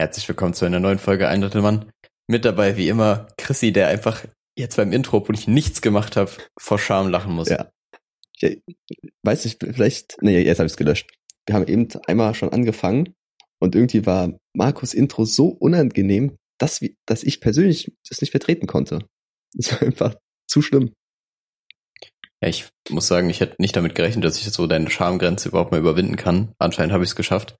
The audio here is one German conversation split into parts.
Herzlich willkommen zu einer neuen Folge Ein Drittel Mann. Mit dabei wie immer Chrissy, der einfach jetzt beim Intro, obwohl ich nichts gemacht habe, vor Scham lachen muss. Ja. Ich weiß nicht, vielleicht, nee, jetzt habe ich es gelöscht. Wir haben eben einmal schon angefangen und irgendwie war Markus Intro so unangenehm, dass, wir, dass ich persönlich das nicht vertreten konnte. Das war einfach zu schlimm. Ja, ich muss sagen, ich hätte nicht damit gerechnet, dass ich so deine Schamgrenze überhaupt mal überwinden kann. Anscheinend habe ich es geschafft.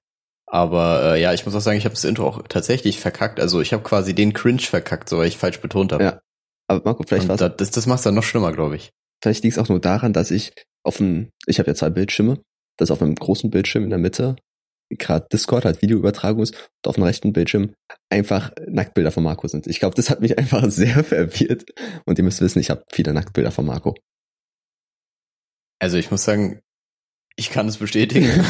Aber äh, ja, ich muss auch sagen, ich habe das Intro auch tatsächlich verkackt. Also ich habe quasi den Cringe verkackt, so weil ich falsch betont habe. Ja. Aber Marco, vielleicht war das, das, das macht's dann noch schlimmer, glaube ich. Vielleicht liegt es auch nur daran, dass ich auf dem, ich habe ja zwei Bildschirme, dass auf einem großen Bildschirm in der Mitte gerade Discord halt Videoübertragung ist und auf dem rechten Bildschirm einfach Nacktbilder von Marco sind. Ich glaube, das hat mich einfach sehr verwirrt und ihr müsst wissen, ich habe viele Nacktbilder von Marco. Also ich muss sagen, ich kann es bestätigen.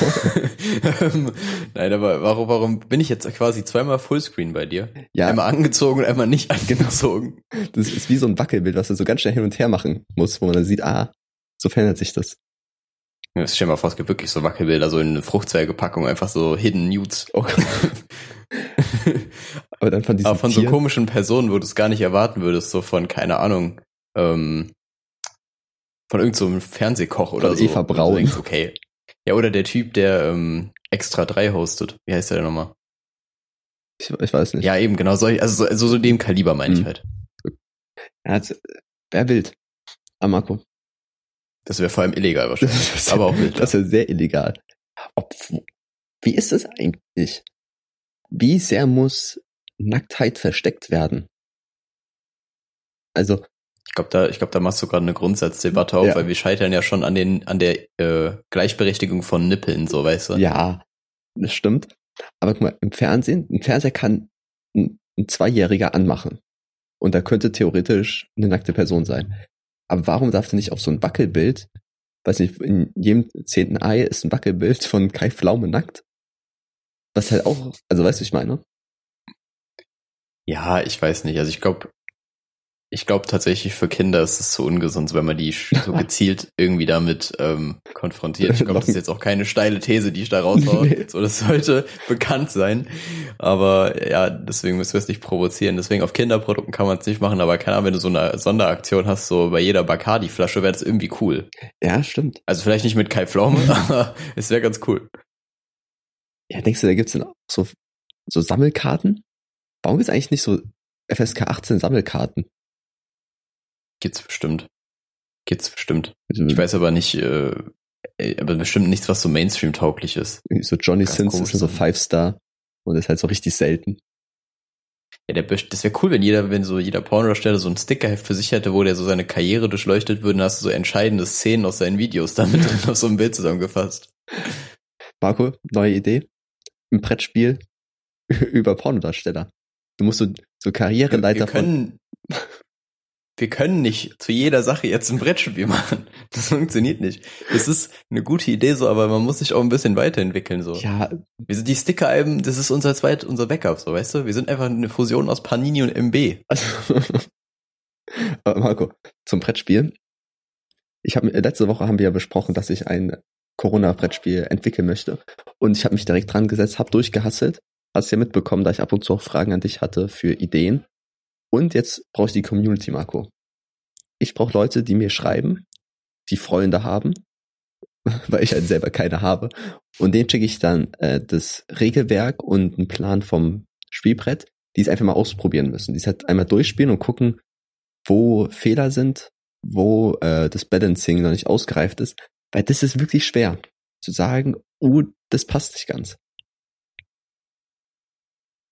Nein, aber warum, warum bin ich jetzt quasi zweimal Fullscreen bei dir? Ja. Einmal angezogen und einmal nicht angezogen. Das ist wie so ein Wackelbild, was du so ganz schnell hin und her machen musst, wo man dann sieht, ah, so verändert sich das. Ja, stell mal vor, es gibt wirklich so Wackelbilder, so in eine Fruchtzwergepackung, einfach so Hidden Nudes. Oh aber dann von Aber von so komischen Personen, wo du es gar nicht erwarten würdest, so von, keine Ahnung, ähm, von irgendeinem so Fernsehkoch oder Von so. Eva Braun. Denkst, okay. Ja, oder der Typ, der ähm, Extra 3 hostet. Wie heißt der denn nochmal? ich, ich weiß nicht. Ja, eben, genau, solch, also so, also so dem Kaliber meine ich Hm. halt. Er hat, wer wild. Marco. Das wäre vor allem illegal wahrscheinlich. Das aber auch wild. Das ist ja sehr illegal. Ob, wie ist es eigentlich? Wie sehr muss Nacktheit versteckt werden? Also, Ich glaube, da, ich glaube, da machst du gerade eine Grundsatzdebatte auf, Ja. weil wir scheitern ja schon an den, an der äh, Gleichberechtigung von Nippeln, so weißt du. ja, das stimmt. Aber guck mal, im Fernsehen, ein Fernseher kann ein, ein Zweijähriger anmachen. Und da könnte theoretisch eine nackte Person sein. Aber warum darf denn nicht auf so ein Wackelbild, weiß nicht, in jedem zehnten Ei ist ein Wackelbild von Kai Pflaume nackt? Was halt auch, also weißt du, ich meine? Ja, ich weiß nicht. Also ich glaube, ich glaube tatsächlich für Kinder ist es zu ungesund, wenn man die so gezielt irgendwie damit ähm, konfrontiert. Ich glaube, das ist jetzt auch keine steile These, die ich da raushaue. Nee. So, das sollte bekannt sein. Aber ja, deswegen müssen wir es nicht provozieren. Deswegen auf Kinderprodukten kann man es nicht machen, aber keine Ahnung, wenn du so eine Sonderaktion hast, so bei jeder Bacardi-Flasche, wäre das irgendwie cool. Ja, stimmt. Also vielleicht nicht mit Kai Pflaume, aber es wäre ganz cool. Ja, denkst du, da gibt's denn auch so, so Sammelkarten? Warum gibt's eigentlich nicht so FSK 18 Sammelkarten? Gibt's bestimmt. Gibt's bestimmt. Also, Ich weiß aber nicht, äh, äh, aber bestimmt nichts, was so Mainstream-tauglich ist. So Johnny Ganz Sins ist so. Five Star und ist halt so richtig selten. Ja, der, das wäre cool, wenn jeder, wenn so jeder Pornodarsteller so ein Stickerheft für sich hätte, wo der so seine Karriere durchleuchtet würde, dann hast du so entscheidende Szenen aus seinen Videos damit drin auf so ein Bild zusammengefasst. Marco, neue Idee. Ein Brettspiel über Pornodarsteller. Du musst so, so Karriereleiter wir können, wir können nicht zu jeder Sache jetzt ein Brettspiel machen. Das funktioniert nicht. Es ist eine gute Idee so, aber man muss sich auch ein bisschen weiterentwickeln so. Ja, Wir sind die Sticker-Alben, das ist unser zweit, unser Backup, so weißt du? Wir sind einfach eine Fusion aus Panini und MB. also. Marco, zum Brettspiel. Ich habe letzte Woche haben wir ja besprochen, dass ich ein Corona-Brettspiel entwickeln möchte. Und ich habe mich direkt dran gesetzt, habe durchgehasselt. Hast ja mitbekommen, da ich ab und zu auch Fragen an dich hatte für Ideen. Und jetzt brauche ich die Community, Marco. Ich brauche Leute, die mir schreiben, die Freunde haben, weil ich halt selber keine habe. Und denen schicke ich dann äh, das Regelwerk und einen Plan vom Spielbrett, die es einfach mal ausprobieren müssen. Die es halt einmal durchspielen und gucken, wo Fehler sind, wo äh, das Balancing noch nicht ausgereift ist. Weil das ist wirklich schwer zu sagen, oh, das passt nicht ganz.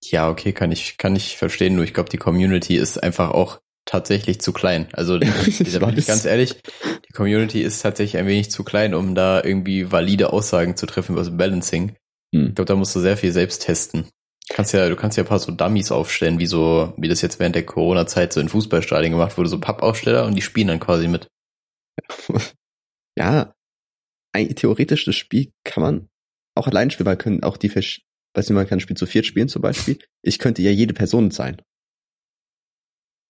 Ja, okay, kann ich, kann ich verstehen, nur ich glaube, die Community ist einfach auch tatsächlich zu klein. Also, da bin ich weiß. ganz ehrlich, die Community ist tatsächlich ein wenig zu klein, um da irgendwie valide Aussagen zu treffen über das Balancing. Hm. Ich glaube, da musst du sehr viel selbst testen. Kannst ja, du kannst ja ein paar so Dummies aufstellen, wie so, wie das jetzt während der Corona-Zeit so in Fußballstadien gemacht wurde, so Pappaufsteller und die spielen dann quasi mit. Ja, ein theoretisch das Spiel kann man auch allein spielen, weil können auch die, weiß nicht, man kann ein Spiel zu viert spielen zum Beispiel. Ich könnte ja jede Person sein.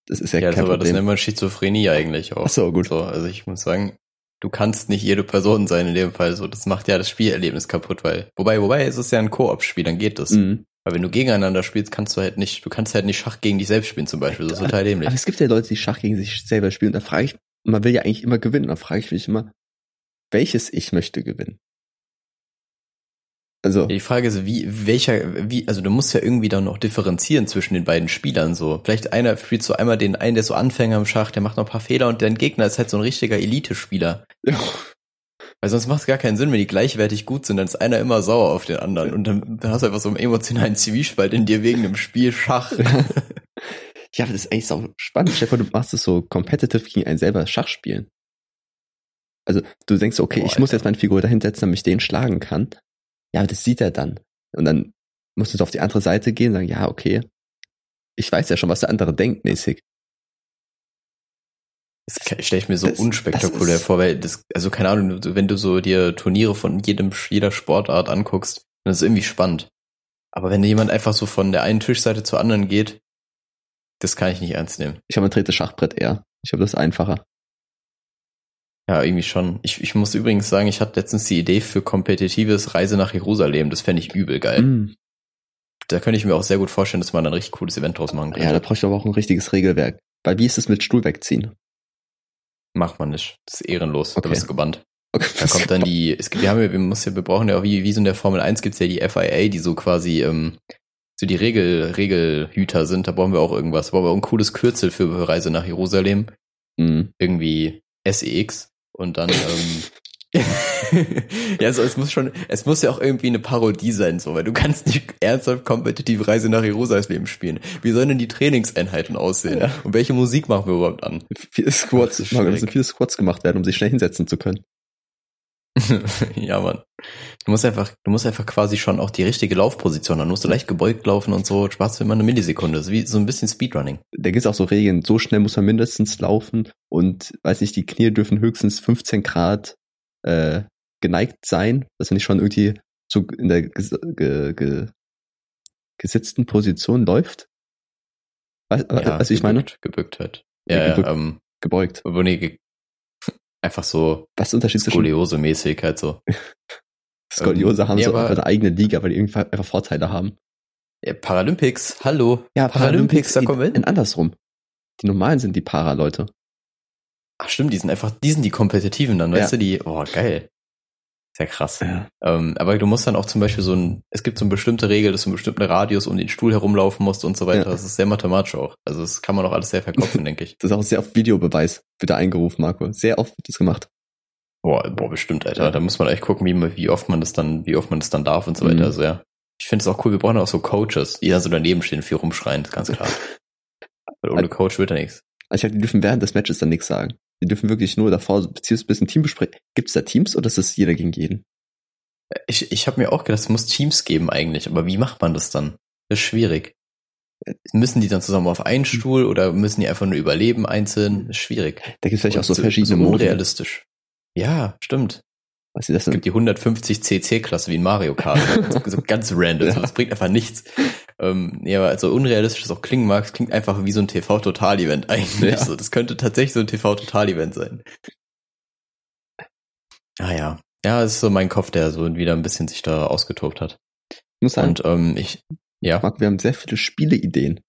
Das ist ja, Ja, das, kein aber das Problem. nennt man Schizophrenie eigentlich auch. Ach so, gut. So, also ich muss sagen, du kannst nicht jede Person sein in dem Fall. So, das macht ja das Spielerlebnis kaputt, weil, wobei, wobei, es ist ja ein Koop-Spiel, dann geht das. Mhm. Weil wenn du gegeneinander spielst, kannst du halt nicht, du kannst halt nicht Schach gegen dich selbst spielen zum Beispiel. Das ist total dämlich. Aber es gibt ja Leute, die Schach gegen sich selber spielen. Und da frage ich, man will ja eigentlich immer gewinnen. Da frage ich mich immer, welches Ich möchte gewinnen? Also, Die Frage ist, wie, welcher, wie, also du musst ja irgendwie dann noch differenzieren zwischen den beiden Spielern so. Vielleicht einer spielt so einmal den einen, der ist so Anfänger im Schach, der macht noch ein paar Fehler und dein Gegner ist halt so ein richtiger Elite-Spieler. Weil sonst macht es gar keinen Sinn, wenn die gleichwertig gut sind, dann ist einer immer sauer auf den anderen und dann, dann hast du einfach so einen emotionalen Zwiespalt in dir wegen dem Spiel Schach. ja, das ist eigentlich so spannend. Vor, du machst es so competitive gegen einen selber Schach spielen. Also du denkst, okay, Boah, ich muss Alter. jetzt meine Figur dahin setzen, damit ich den schlagen kann. Ja, aber das sieht er dann. Und dann musst du so auf die andere Seite gehen und sagen, ja, okay. Ich weiß ja schon, was der andere denkt, mäßig. Das stelle ich mir so Das- unspektakulär das vor, weil das, also keine Ahnung, wenn du so dir Turniere von jedem, jeder Sportart anguckst, dann ist es irgendwie spannend. Aber wenn jemand einfach so von der einen Tischseite zur anderen geht, das kann ich nicht ernst nehmen. Ich habe ein drittes Schachbrett eher. Ich habe das einfacher. Ja, irgendwie schon. Ich, ich muss übrigens sagen, ich hatte letztens die Idee für kompetitives Reise nach Jerusalem. Das fände ich übel geil. Mm. Da könnte ich mir auch sehr gut vorstellen, dass man ein richtig cooles Event draus machen Ja, da könnte. brauche ich aber auch ein richtiges Regelwerk. Weil wie ist es mit Stuhl wegziehen? Macht man nicht. Das ist ehrenlos. Da Okay. bist du gebannt. Okay. Da kommt dann die, es gibt, wir haben ja, wir, muss ja, wir brauchen ja auch, wie, wie so in der Formel 1 gibt's ja die FIA, die so quasi, ähm, so die Regel, Regelhüter sind. Da brauchen wir auch irgendwas. Da brauchen wir auch ein cooles Kürzel für Reise nach Jerusalem. Mm. Irgendwie SEX. Und dann, ähm, ja, also es muss schon, es muss ja auch irgendwie eine Parodie sein, so, weil du kannst nicht ernsthaft kompetitive Reise nach Jerusalem spielen. Wie sollen denn die Trainingseinheiten aussehen? Ja. Und welche Musik machen wir überhaupt an? Viele Squats, schwierig. müssen viele Squats gemacht werden, um sich schnell hinsetzen zu können. ja, Mann. Du musst einfach, du musst einfach quasi schon auch die richtige Laufposition, dann musst du leicht gebeugt laufen und so, sparst du immer eine Millisekunde. Das ist wie so ein bisschen Speedrunning. Da gibt es auch so Regeln, so schnell muss man mindestens laufen und weiß nicht, die Knie dürfen höchstens 15 Grad äh, geneigt sein, dass man nicht schon irgendwie so in der ges ge ge gesitzten Position läuft. Weißt Ja, ja, was ich meine? gebückt, gebückt halt. Ja, Ja, ja, gebückt. ähm, Gebeugt. aber nee, ge einfach so Was ist der Unterschied Skoliose-mäßig halt so. Skoliose haben nee, so aber- einfach eine eigene Liga, weil die irgendwie einfach Vorteile haben. Ja, Paralympics, hallo. Ja, Paralympics, da kommen wir in hin. andersrum. Die normalen sind die Para-Leute. Ach stimmt, die sind einfach, die sind die Kompetitiven dann, weißt Ja. du, die, oh geil. Sehr krass. Ja. Ähm, aber du musst dann auch zum Beispiel so ein, es gibt so eine bestimmte Regel, dass du einen bestimmten Radius um den Stuhl herumlaufen musst und so weiter. Ja. Das ist sehr mathematisch auch. Also das kann man auch alles sehr verkopfen, denke ich. Das ist auch sehr oft Videobeweis, wird da eingerufen, Marco. Sehr oft wird das gemacht. Boah, boah, bestimmt, Alter. Ja. Da muss man echt gucken, wie, wie oft man das dann, wie oft man das dann darf und so Mhm. weiter. Also ja. Ich finde es auch cool, wir brauchen auch so Coaches, die da so daneben stehen und viel rumschreien, ist ganz klar. Weil ohne Coach wird da nichts. Also ich glaube, die dürfen während des Matches dann nichts sagen. Die dürfen wirklich nur davor beziehungsweise ein bisschen Team besprechen. Gibt es da Teams oder ist es jeder gegen jeden? Ich, ich habe mir auch gedacht, es muss Teams geben eigentlich, aber wie macht man das dann? Das ist schwierig. Müssen die dann zusammen auf einen Stuhl oder müssen die einfach nur überleben einzeln? Das ist schwierig. Da gibt es vielleicht auch so Und verschiedene so Modi. unrealistisch. Ja, stimmt. Was sie das Es denn? gibt die 150 CC-Klasse wie in Mario Kart. so, ganz random. Ja. Das bringt einfach nichts. Ähm, ja, aber also unrealistisch das auch klingen mag, es klingt einfach wie so ein TV-Total-Event eigentlich. Ja. So, das könnte tatsächlich so ein TV-Total-Event sein. Ah ja. Ja, es ist so mein Kopf, der so wieder ein bisschen sich da ausgetobt hat. Ich muss sagen, Und ähm, ich, ja, Marco, wir haben sehr viele Spieleideen.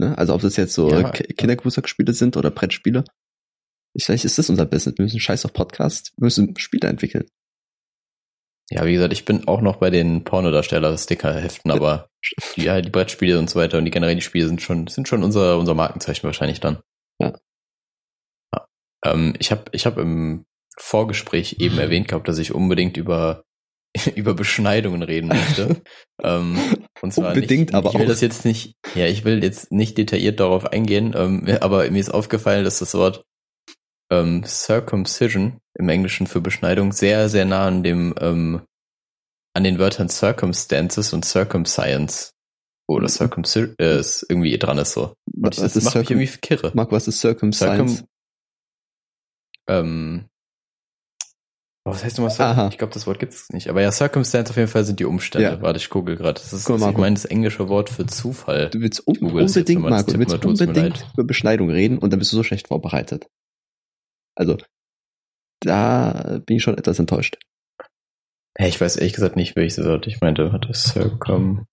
Ne? Also ob das jetzt so Ja. Ki- Kindergeburtstagsspiele sind oder Brettspiele. Vielleicht ist das unser Business. Wir müssen scheiß auf Podcast, wir müssen Spiele entwickeln. Ja, wie gesagt, ich bin auch noch bei den Pornodarsteller-Sticker-Heften, aber die, ja, die Brettspiele und so weiter und die generell die Spiele sind schon, sind schon unser, unser Markenzeichen wahrscheinlich dann. Ja. Ja. Ähm, ich habe ich hab im Vorgespräch eben erwähnt gehabt, dass ich unbedingt über über Beschneidungen reden möchte. ähm, und zwar Unbedingt, nicht, aber ich will auch. das jetzt nicht, ja, ich will jetzt nicht detailliert darauf eingehen, ähm, aber mir ist aufgefallen, dass das Wort ähm, Circumcision im Englischen für Beschneidung sehr, sehr nah an dem ähm, an den Wörtern Circumstances und Circumscience oder Circumcision äh, ist irgendwie dran ist so. Und ich, das ist macht mich irgendwie kirre. Marco, was ist Circumscience? Circum ähm, was heißt nochmal Aha. Circum? Ich glaube, das Wort gibt's nicht. Aber ja, Circumstance auf jeden Fall sind die Umstände. Ja. Warte, ich google gerade. Das ist, Guck mal, Marco. ich meine, das englische Wort für Zufall. Du willst un unbedingt, Marco, du willst unbedingt über Beschneidung reden und dann bist du so schlecht vorbereitet. Also, da bin ich schon etwas enttäuscht. Ich weiß ehrlich gesagt nicht, welches Wort ich meinte. Warte, Circum.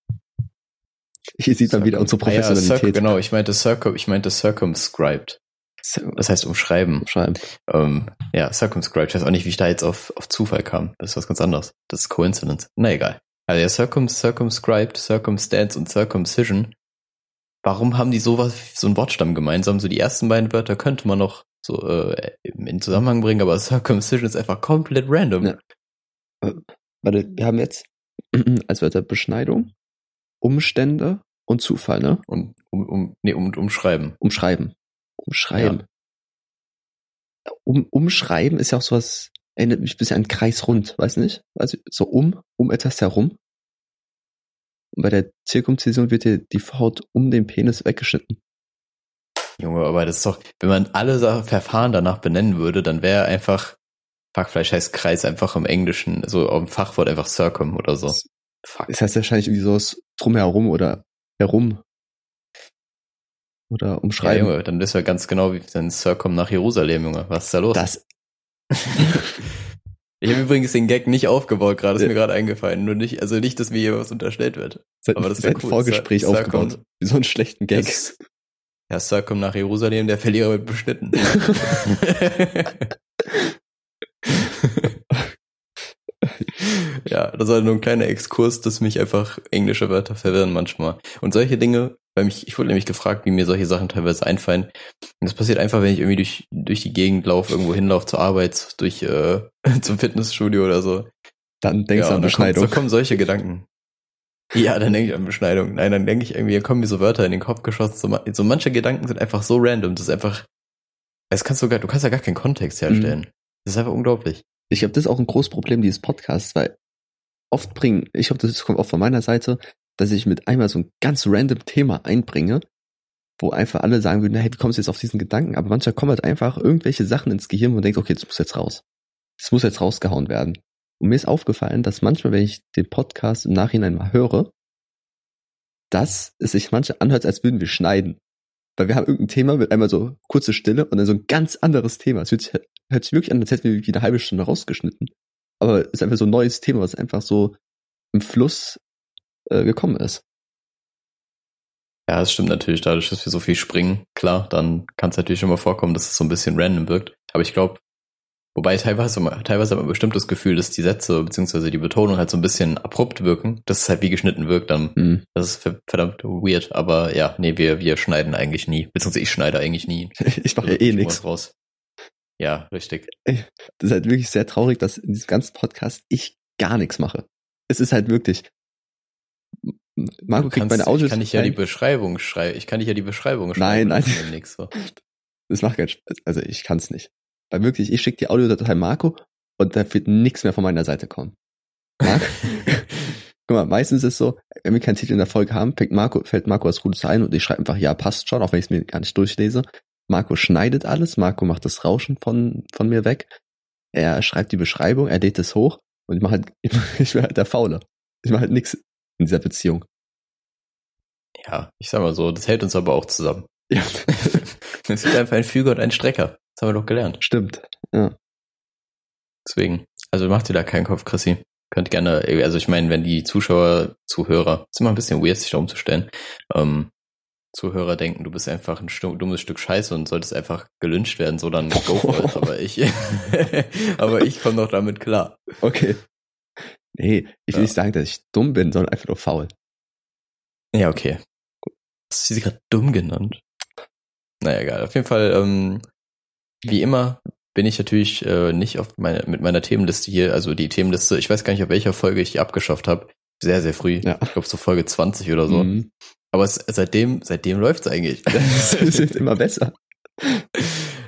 Hier sieht man wieder unsere Ah ja, Professionalität. Circ- genau, ich meinte Circum, ich meinte Circumscribed. Das heißt umschreiben. Schreiben. Ähm, ja, Circumscribed. Ich weiß auch nicht, wie ich da jetzt auf, auf Zufall kam. Das ist was ganz anderes. Das ist Coincidence. Na egal. Also ja, Circum, Circumscribed, Circumstance und Circumcision. Warum haben die sowas, so einen Wortstamm gemeinsam? So die ersten beiden Wörter könnte man noch so äh, in Zusammenhang bringen, aber Circumcision ist einfach komplett random. Ja. Warte, wir haben jetzt als Wörter Beschneidung, Umstände und Zufall, ne? Um, um, um, nee, um, umschreiben. Umschreiben. Umschreiben. Um, umschreiben ist ja auch sowas, erinnert mich ein bisschen an Kreisrund, weiß nicht? Also so um, um etwas herum. Und bei der Zirkumzision wird dir die Haut um den Penis weggeschnitten. Junge, aber das ist doch, wenn man alle Verfahren danach benennen würde, dann wäre einfach, Hackfleisch heißt Kreis einfach im Englischen, so auf dem Fachwort einfach Circum oder so. Fuck. Das heißt wahrscheinlich irgendwie sowas drumherum oder herum. Oder Ja, umschreiben. Junge, dann wissen wir ganz genau, wie dann Circum nach Jerusalem, Junge. Was ist da los? das, ich habe übrigens den Gag nicht aufgebaut, gerade ist Ja. mir gerade eingefallen. Nur nicht, also nicht, dass mir hier was unterstellt wird. seit, Aber das wär seit cool. Vorgespräch Cir- aufgebaut. Wie so einen schlechten Gag. Das- Ja, Circum nach Jerusalem, der Verlierer wird beschnitten. ja, das war nur ein kleiner Exkurs, dass mich einfach englische Wörter verwirren manchmal. Und solche Dinge, weil mich, ich wurde nämlich gefragt, wie mir solche Sachen teilweise einfallen. Und das passiert einfach, wenn ich irgendwie durch, durch die Gegend laufe, irgendwo hinlaufe zur Arbeit, durch, äh, zum Fitnessstudio oder so. Dann denkst ja, du an. Kommt, so kommen solche Gedanken. Ja, dann denke ich an Beschneidung. Nein, dann denke ich irgendwie, dann kommen mir so Wörter in den Kopf geschossen. So, so manche Gedanken sind einfach so random. Das ist einfach, es kannst du gar, du kannst ja gar keinen Kontext herstellen. Das ist einfach unglaublich. Ich glaube, das ist auch ein großes Problem dieses Podcasts, weil oft bringen, ich glaube, das kommt oft von meiner Seite, dass ich mit einmal so ein ganz random Thema einbringe, wo einfach alle sagen würden, hey, wie kommst du jetzt auf diesen Gedanken? Aber manchmal kommen halt einfach irgendwelche Sachen ins Gehirn, man denkt, okay, das muss jetzt raus. Das muss jetzt rausgehauen werden. Und mir ist aufgefallen, dass manchmal, wenn ich den Podcast im Nachhinein mal höre, dass es sich manchmal anhört, als würden wir schneiden. Weil wir haben irgendein Thema mit einmal so kurze Stille und dann so ein ganz anderes Thema. Es hört sich, hört sich wirklich an, als hätten wir irgendwie eine halbe Stunde rausgeschnitten. Aber es ist einfach so ein neues Thema, was einfach so im Fluss äh, gekommen ist. Ja, das stimmt natürlich. Dadurch, dass wir so viel springen, klar, dann kann es natürlich immer vorkommen, dass es so ein bisschen random wirkt. Aber ich glaube, wobei teilweise, teilweise hat man bestimmt das Gefühl, dass die Sätze bzw. die Betonung halt so ein bisschen abrupt wirken, dass es halt wie geschnitten wirkt, dann Hm. Das ist ver- verdammt weird, aber ja, nee, wir, wir schneiden eigentlich nie. Beziehungsweise ich schneide eigentlich nie. Ich mache ja eh ich nichts. Raus. Ja, richtig. Das ist halt wirklich sehr traurig, dass in diesem ganzen Podcast ich gar nichts mache. Es ist halt wirklich. Marco kriegt meine Audios. ich kann ich ja die. Beschreibung schreiben. Ich kann dich ja die Beschreibung Nein, schreiben. nein. Das ist nix, so. Das macht keinen Spaß. Also ich kann es nicht. Weil wirklich, ich schicke die Audiodatei Marco und da wird nichts mehr von meiner Seite kommen. Marc? Guck mal, meistens ist es so, wenn wir keinen Titel in der Folge haben, fängt Marco, fällt Marco was Gutes ein und ich schreibe einfach, ja, passt schon, auch wenn ich es mir gar nicht durchlese. Marco schneidet alles, Marco macht das Rauschen von, von mir weg. Er schreibt die Beschreibung, er lädt es hoch und ich mache halt, ich bin halt der Faule. Ich mache halt nichts in dieser Beziehung. Ja, ich sag mal so, das hält uns aber auch zusammen. Ja, Es gibt einfach ein Füger und ein Strecker. Das haben wir doch gelernt. stimmt. Ja. Deswegen. Also macht dir da keinen Kopf, Chrissy. Könnt gerne, also ich meine, wenn die Zuschauer, Zuhörer, ist immer ein bisschen weird, sich da umzustellen, ähm, Zuhörer denken, du bist einfach ein dummes Stück Scheiße und solltest einfach gelünscht werden, so dann go for it. Aber ich, aber ich komme doch damit klar. Okay. Nee, ich will Ja. nicht sagen, dass ich dumm bin, sondern einfach nur faul. Ja, okay. Hast du sie gerade dumm genannt? Naja, egal. Auf jeden Fall, ähm, wie immer bin ich natürlich äh, nicht auf meine, mit meiner Themenliste hier, also die Themenliste, ich weiß gar nicht, auf welcher Folge ich die abgeschafft habe. Sehr, sehr früh. Ja. Ich glaube so Folge 20 oder so. Mhm. Aber es, seitdem, seitdem läuft's eigentlich. Es wird immer besser.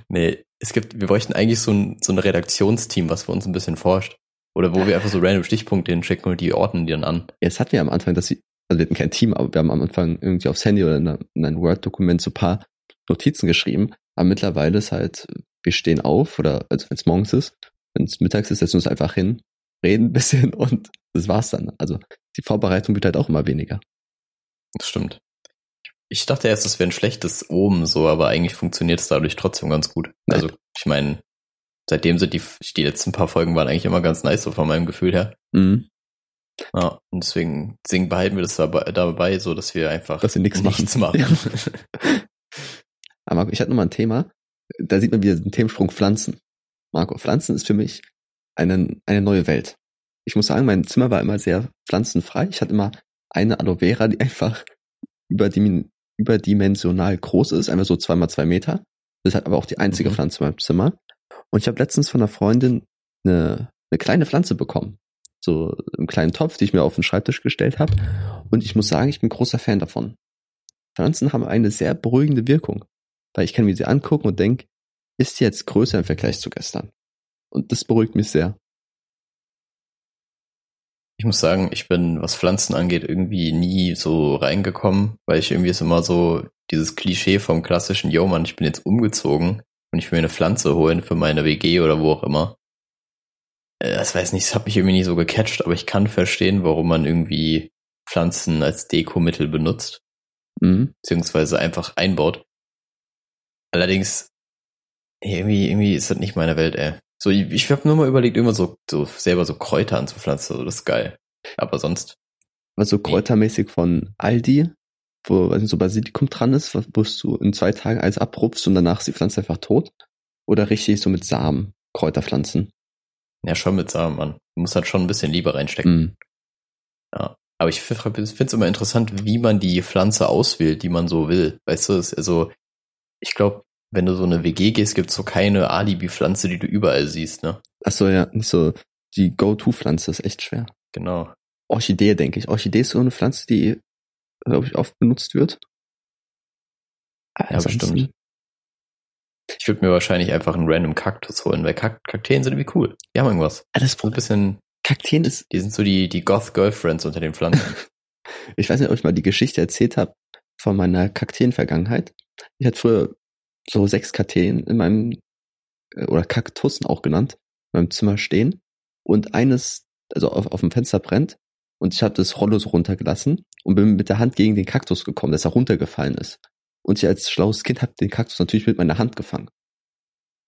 nee, es gibt, wir bräuchten eigentlich so ein, so ein Redaktionsteam, was für uns ein bisschen forscht. Oder wo wir einfach so random Stichpunkte hinschicken und die ordnen die dann an. Jetzt hatten wir am Anfang, dass sie, also wir hatten kein Team, aber wir haben am Anfang irgendwie aufs Handy oder in, in ein Word-Dokument so ein paar Notizen geschrieben. Aber mittlerweile ist halt, wir stehen auf oder, also wenn es morgens ist, wenn es mittags ist, setzen wir uns einfach hin, reden ein bisschen und das war's dann. Also die Vorbereitung wird halt auch immer weniger. Das stimmt. Ich dachte erst, das wäre ein schlechtes Omen so, aber eigentlich funktioniert es dadurch trotzdem ganz gut. Also, ich meine, seitdem sind die, die letzten paar Folgen waren eigentlich immer ganz nice, so von meinem Gefühl her. Mhm. Ja, und deswegen, deswegen behalten wir das dabei, dabei so dass wir einfach Dass wir nichts machen. machen. Ja. Aber ich hatte noch mal ein Thema. Da sieht man wieder den Themensprung Pflanzen. Marco, Pflanzen ist für mich eine, eine neue Welt. Ich muss sagen, mein Zimmer war immer sehr pflanzenfrei. Ich hatte immer eine Aloe Vera, die einfach überdim überdimensional groß ist, einfach so zweimal zwei Meter. Das ist halt aber auch die einzige Mhm. Pflanze in meinem Zimmer. Und ich habe letztens von einer Freundin eine, eine kleine Pflanze bekommen. So einen kleinen Topf, die ich mir auf den Schreibtisch gestellt habe. Und ich muss sagen, ich bin großer Fan davon. Pflanzen haben eine sehr beruhigende Wirkung. Weil ich kann mir sie angucken und denke, ist jetzt größer im Vergleich zu gestern. Und das beruhigt mich sehr. Ich muss sagen, ich bin, was Pflanzen angeht, irgendwie nie so reingekommen, weil ich irgendwie ist immer so dieses Klischee vom klassischen, yo Mann, ich bin jetzt umgezogen und ich will mir eine Pflanze holen für meine WG oder wo auch immer. Äh, Das weiß nicht, das hat mich irgendwie nie so gecatcht, aber ich kann verstehen, warum man irgendwie Pflanzen als Dekomittel benutzt, Mhm. beziehungsweise einfach einbaut. Allerdings, irgendwie, irgendwie ist das nicht meine Welt, ey. So, ich, ich habe nur mal überlegt, immer so, so selber so Kräuter anzupflanzen, so, das ist geil. Aber sonst, Also kräutermäßig von Aldi, wo weiß nicht, so Basilikum dran ist, wo du in zwei Tagen alles abrupfst und danach ist die Pflanze einfach tot. Oder richtig so mit Samen, Kräuterpflanzen. ja, schon mit Samen, Mann. Du musst halt schon ein bisschen Liebe reinstecken. Mhm. Aber ich finde es immer interessant, wie man die Pflanze auswählt, die man so will. Weißt du, es, also, ich glaube, wenn du so eine WG gehst, gibt's so keine Alibi-Pflanze, die du überall siehst, ne? Achso, ja, nicht so, die Go-To-Pflanze ist echt schwer. Genau. Orchidee, denke ich. Orchidee ist so eine Pflanze, die, glaube ich, oft benutzt wird. Ja, bestimmt. Ich würde mir wahrscheinlich einfach einen random Kaktus holen, weil Kak Kakteen sind irgendwie cool. Die haben irgendwas. Alles So ein bisschen, Kakteen ist, die sind so die, die Goth-Girlfriends unter den Pflanzen. ich weiß nicht, ob ich mal die Geschichte erzählt habe von meiner Kakteen-Vergangenheit. Ich hatte früher so sechs Kakteen in meinem, äh, oder Kaktussen auch genannt, in meinem Zimmer stehen. Und eines, also auf, auf dem Fenster brennt. Und ich habe das Rollo so runtergelassen und bin mit der Hand gegen den Kaktus gekommen, dass er runtergefallen ist. Und ich als schlaues Kind habe den Kaktus natürlich mit meiner Hand gefangen.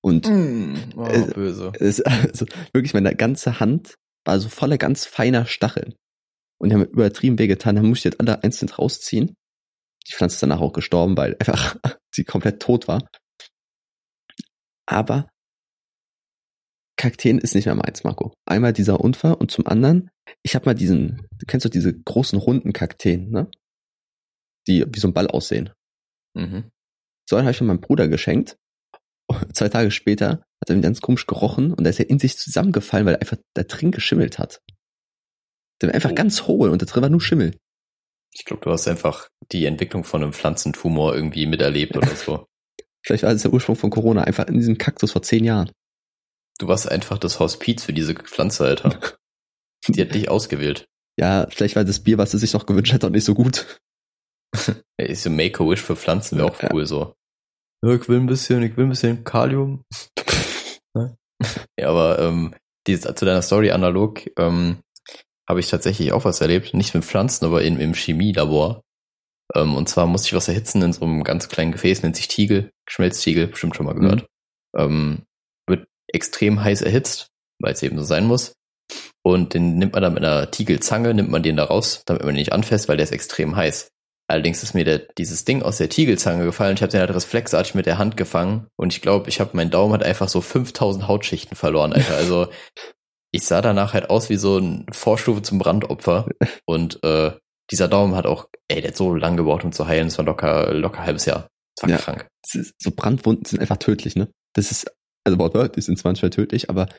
Und mm, oh, Äh, böse. es, also wirklich meine ganze Hand war so voller ganz feiner Stacheln. Und die haben mir übertrieben wehgetan, dann musste ich jetzt alle einzeln rausziehen. Die Pflanze ist danach auch gestorben, weil einfach sie komplett tot war. Aber Kakteen ist nicht mehr meins, Marco. Einmal dieser Unfall und zum anderen, ich habe mal diesen, du kennst doch diese großen runden Kakteen, ne? Die wie so ein Ball aussehen. Mhm. So einen habe ich von meinem Bruder geschenkt. Zwei Tage später hat er ihn ganz komisch gerochen und er ist ja in sich zusammengefallen, weil er einfach da drin geschimmelt hat. Der war einfach Oh. ganz hohl und da drin war nur Schimmel. Ich glaube, du hast einfach die Entwicklung von einem Pflanzentumor irgendwie miterlebt oder so. Vielleicht war das der Ursprung von Corona, einfach in diesem Kaktus vor zehn Jahren. Du warst einfach das Hospiz für diese Pflanze, Alter. Die hat dich ausgewählt. Ja, vielleicht war das Bier, was er sich noch gewünscht hat, auch nicht so gut. Ey, so Make-A-Wish für Pflanzen wäre auch Ja. cool so. Ja, ich will ein bisschen, ich will ein bisschen Kalium. Ja, aber ähm, dieses, zu deiner Story analog ähm, habe ich tatsächlich auch was erlebt. Nicht mit Pflanzen, aber in, im Chemielabor. Ähm, und zwar musste ich was erhitzen in so einem ganz kleinen Gefäß, nennt sich Tiegel, Schmelztiegel, bestimmt schon mal gehört. Ähm, wird extrem heiß erhitzt, weil es eben so sein muss. Und den nimmt man dann mit einer Tiegelzange, nimmt man den da raus, damit man ihn nicht anfasst, weil der ist extrem heiß. Allerdings ist mir der, dieses Ding aus der Tiegelzange gefallen. Ich habe den halt reflexartig mit der Hand gefangen und ich glaube, ich habe mein Daumen hat einfach so 5000 Hautschichten verloren, Alter. Also ich sah danach halt aus wie so ein Vorstufe zum Brandopfer und äh, dieser Daumen hat auch, ey, der hat so lang gebraucht, um zu heilen. Das war locker, locker halbes Jahr. Das war Ja. krank. Ist, so Brandwunden sind einfach tödlich, ne? Das ist, also wortwörtlich sind es manchmal tödlich, aber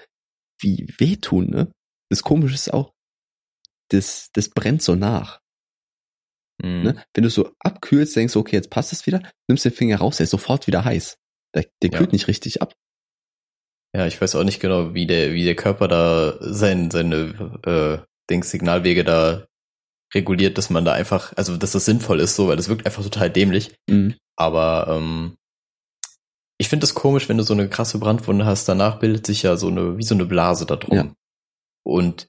wie wehtun, ne? Das Komische ist auch, das, das brennt so nach. Mhm. Ne? Wenn du so abkühlst, denkst du, okay, jetzt passt es wieder, nimmst den Finger raus, der ist sofort wieder heiß. Der, der Ja. kühlt nicht richtig ab. Ja, ich weiß auch nicht genau, wie der, wie der Körper da sein, seine äh, Dings, Signalwege da reguliert, dass man da einfach, also dass das sinnvoll ist, so, weil das wirkt einfach total dämlich. Mhm. Aber ähm, ich finde es komisch, wenn du so eine krasse Brandwunde hast, danach bildet sich ja so eine, wie so eine Blase da drum. Ja. Und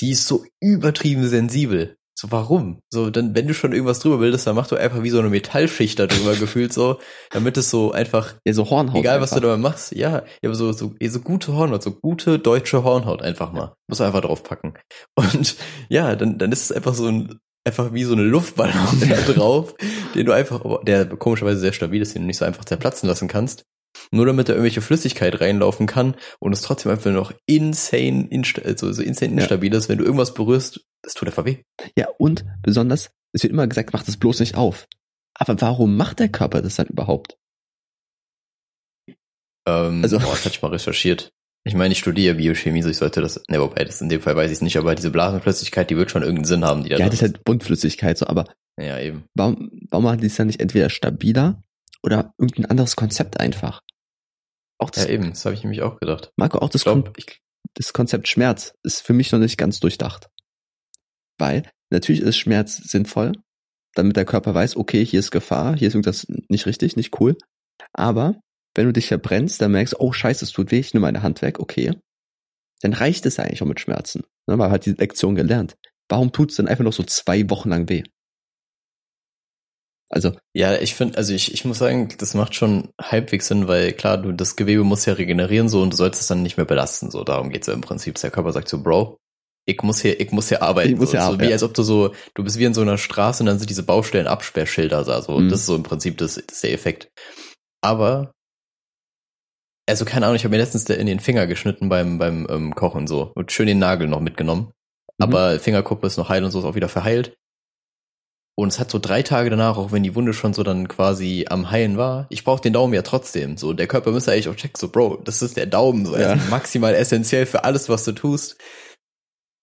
die ist so übertrieben sensibel. So, warum? So, dann, wenn du schon irgendwas drüber bildest, dann mach du einfach wie so eine Metallschicht da drüber gefühlt so, damit es so einfach, Ja, so Hornhaut. egal was du einfach. dabei machst, ja, ja, aber so, so, so gute Hornhaut, so gute deutsche Hornhaut einfach mal. Muss man einfach draufpacken. Und ja, dann, dann ist es einfach so ein, einfach wie so eine Luftballon da drauf, den du einfach, der komischerweise sehr stabil ist, den du nicht so einfach zerplatzen lassen kannst. Nur damit da irgendwelche Flüssigkeit reinlaufen kann und es trotzdem einfach noch insane, insta also so insane Ja. instabil ist, wenn du irgendwas berührst, das tut einfach weh. Ja, und besonders, es wird immer gesagt, mach das bloß nicht auf. Aber warum macht der Körper das dann überhaupt? Ähm, Also- boah, das hatte ich mal recherchiert. Ich meine, ich studiere Biochemie, so ich sollte das, ne, wobei, das in dem Fall weiß ich es nicht, aber diese Blasenflüssigkeit, die wird schon irgendeinen Sinn haben, die da Ja, das ist halt Buntflüssigkeit, so, aber Ja, eben. warum, warum machen die es dann nicht entweder stabiler oder irgendein anderes Konzept einfach? Auch das, Ja, eben, das habe ich nämlich auch gedacht. Marco, auch das, Ich glaube, Kon das Konzept Schmerz ist für mich noch nicht ganz durchdacht. Weil, natürlich ist Schmerz sinnvoll, damit der Körper weiß, okay, hier ist Gefahr, hier ist irgendwas nicht richtig, nicht cool. Aber wenn du dich verbrennst, dann merkst du, oh scheiße, es tut weh, ich nehme meine Hand weg, okay. Dann reicht es eigentlich auch mit Schmerzen. Ne, man hat die Lektion gelernt. Warum tut es dann einfach noch so zwei Wochen lang weh? Also, Ja, ich finde, also ich, ich muss sagen, das macht schon halbwegs Sinn, weil klar, du, das Gewebe muss ja regenerieren so und du sollst es dann nicht mehr belasten. So, darum geht's ja im Prinzip. Der Körper sagt so, Bro, ich muss hier, ich muss hier arbeiten. Ich muss so, hier so arbeiten, wie ja. als ob du so, du bist wie in so einer Straße und dann sind diese Baustellen Absperrschilder da. So, Mhm. das ist so im Prinzip das, das ist der Effekt. Aber, also keine Ahnung, ich habe mir letztens in den Finger geschnitten beim, beim ähm, Kochen so und schön den Nagel noch mitgenommen. Mhm. Aber Fingerkuppe ist noch heil und so ist auch wieder verheilt. Und es hat so drei Tage danach, auch wenn die Wunde schon so dann quasi am Heilen war, ich brauche den Daumen ja trotzdem. So, der Körper müsste eigentlich auch checken, so, Bro, das ist der Daumen, so, Ja. ist maximal essentiell für alles, was du tust.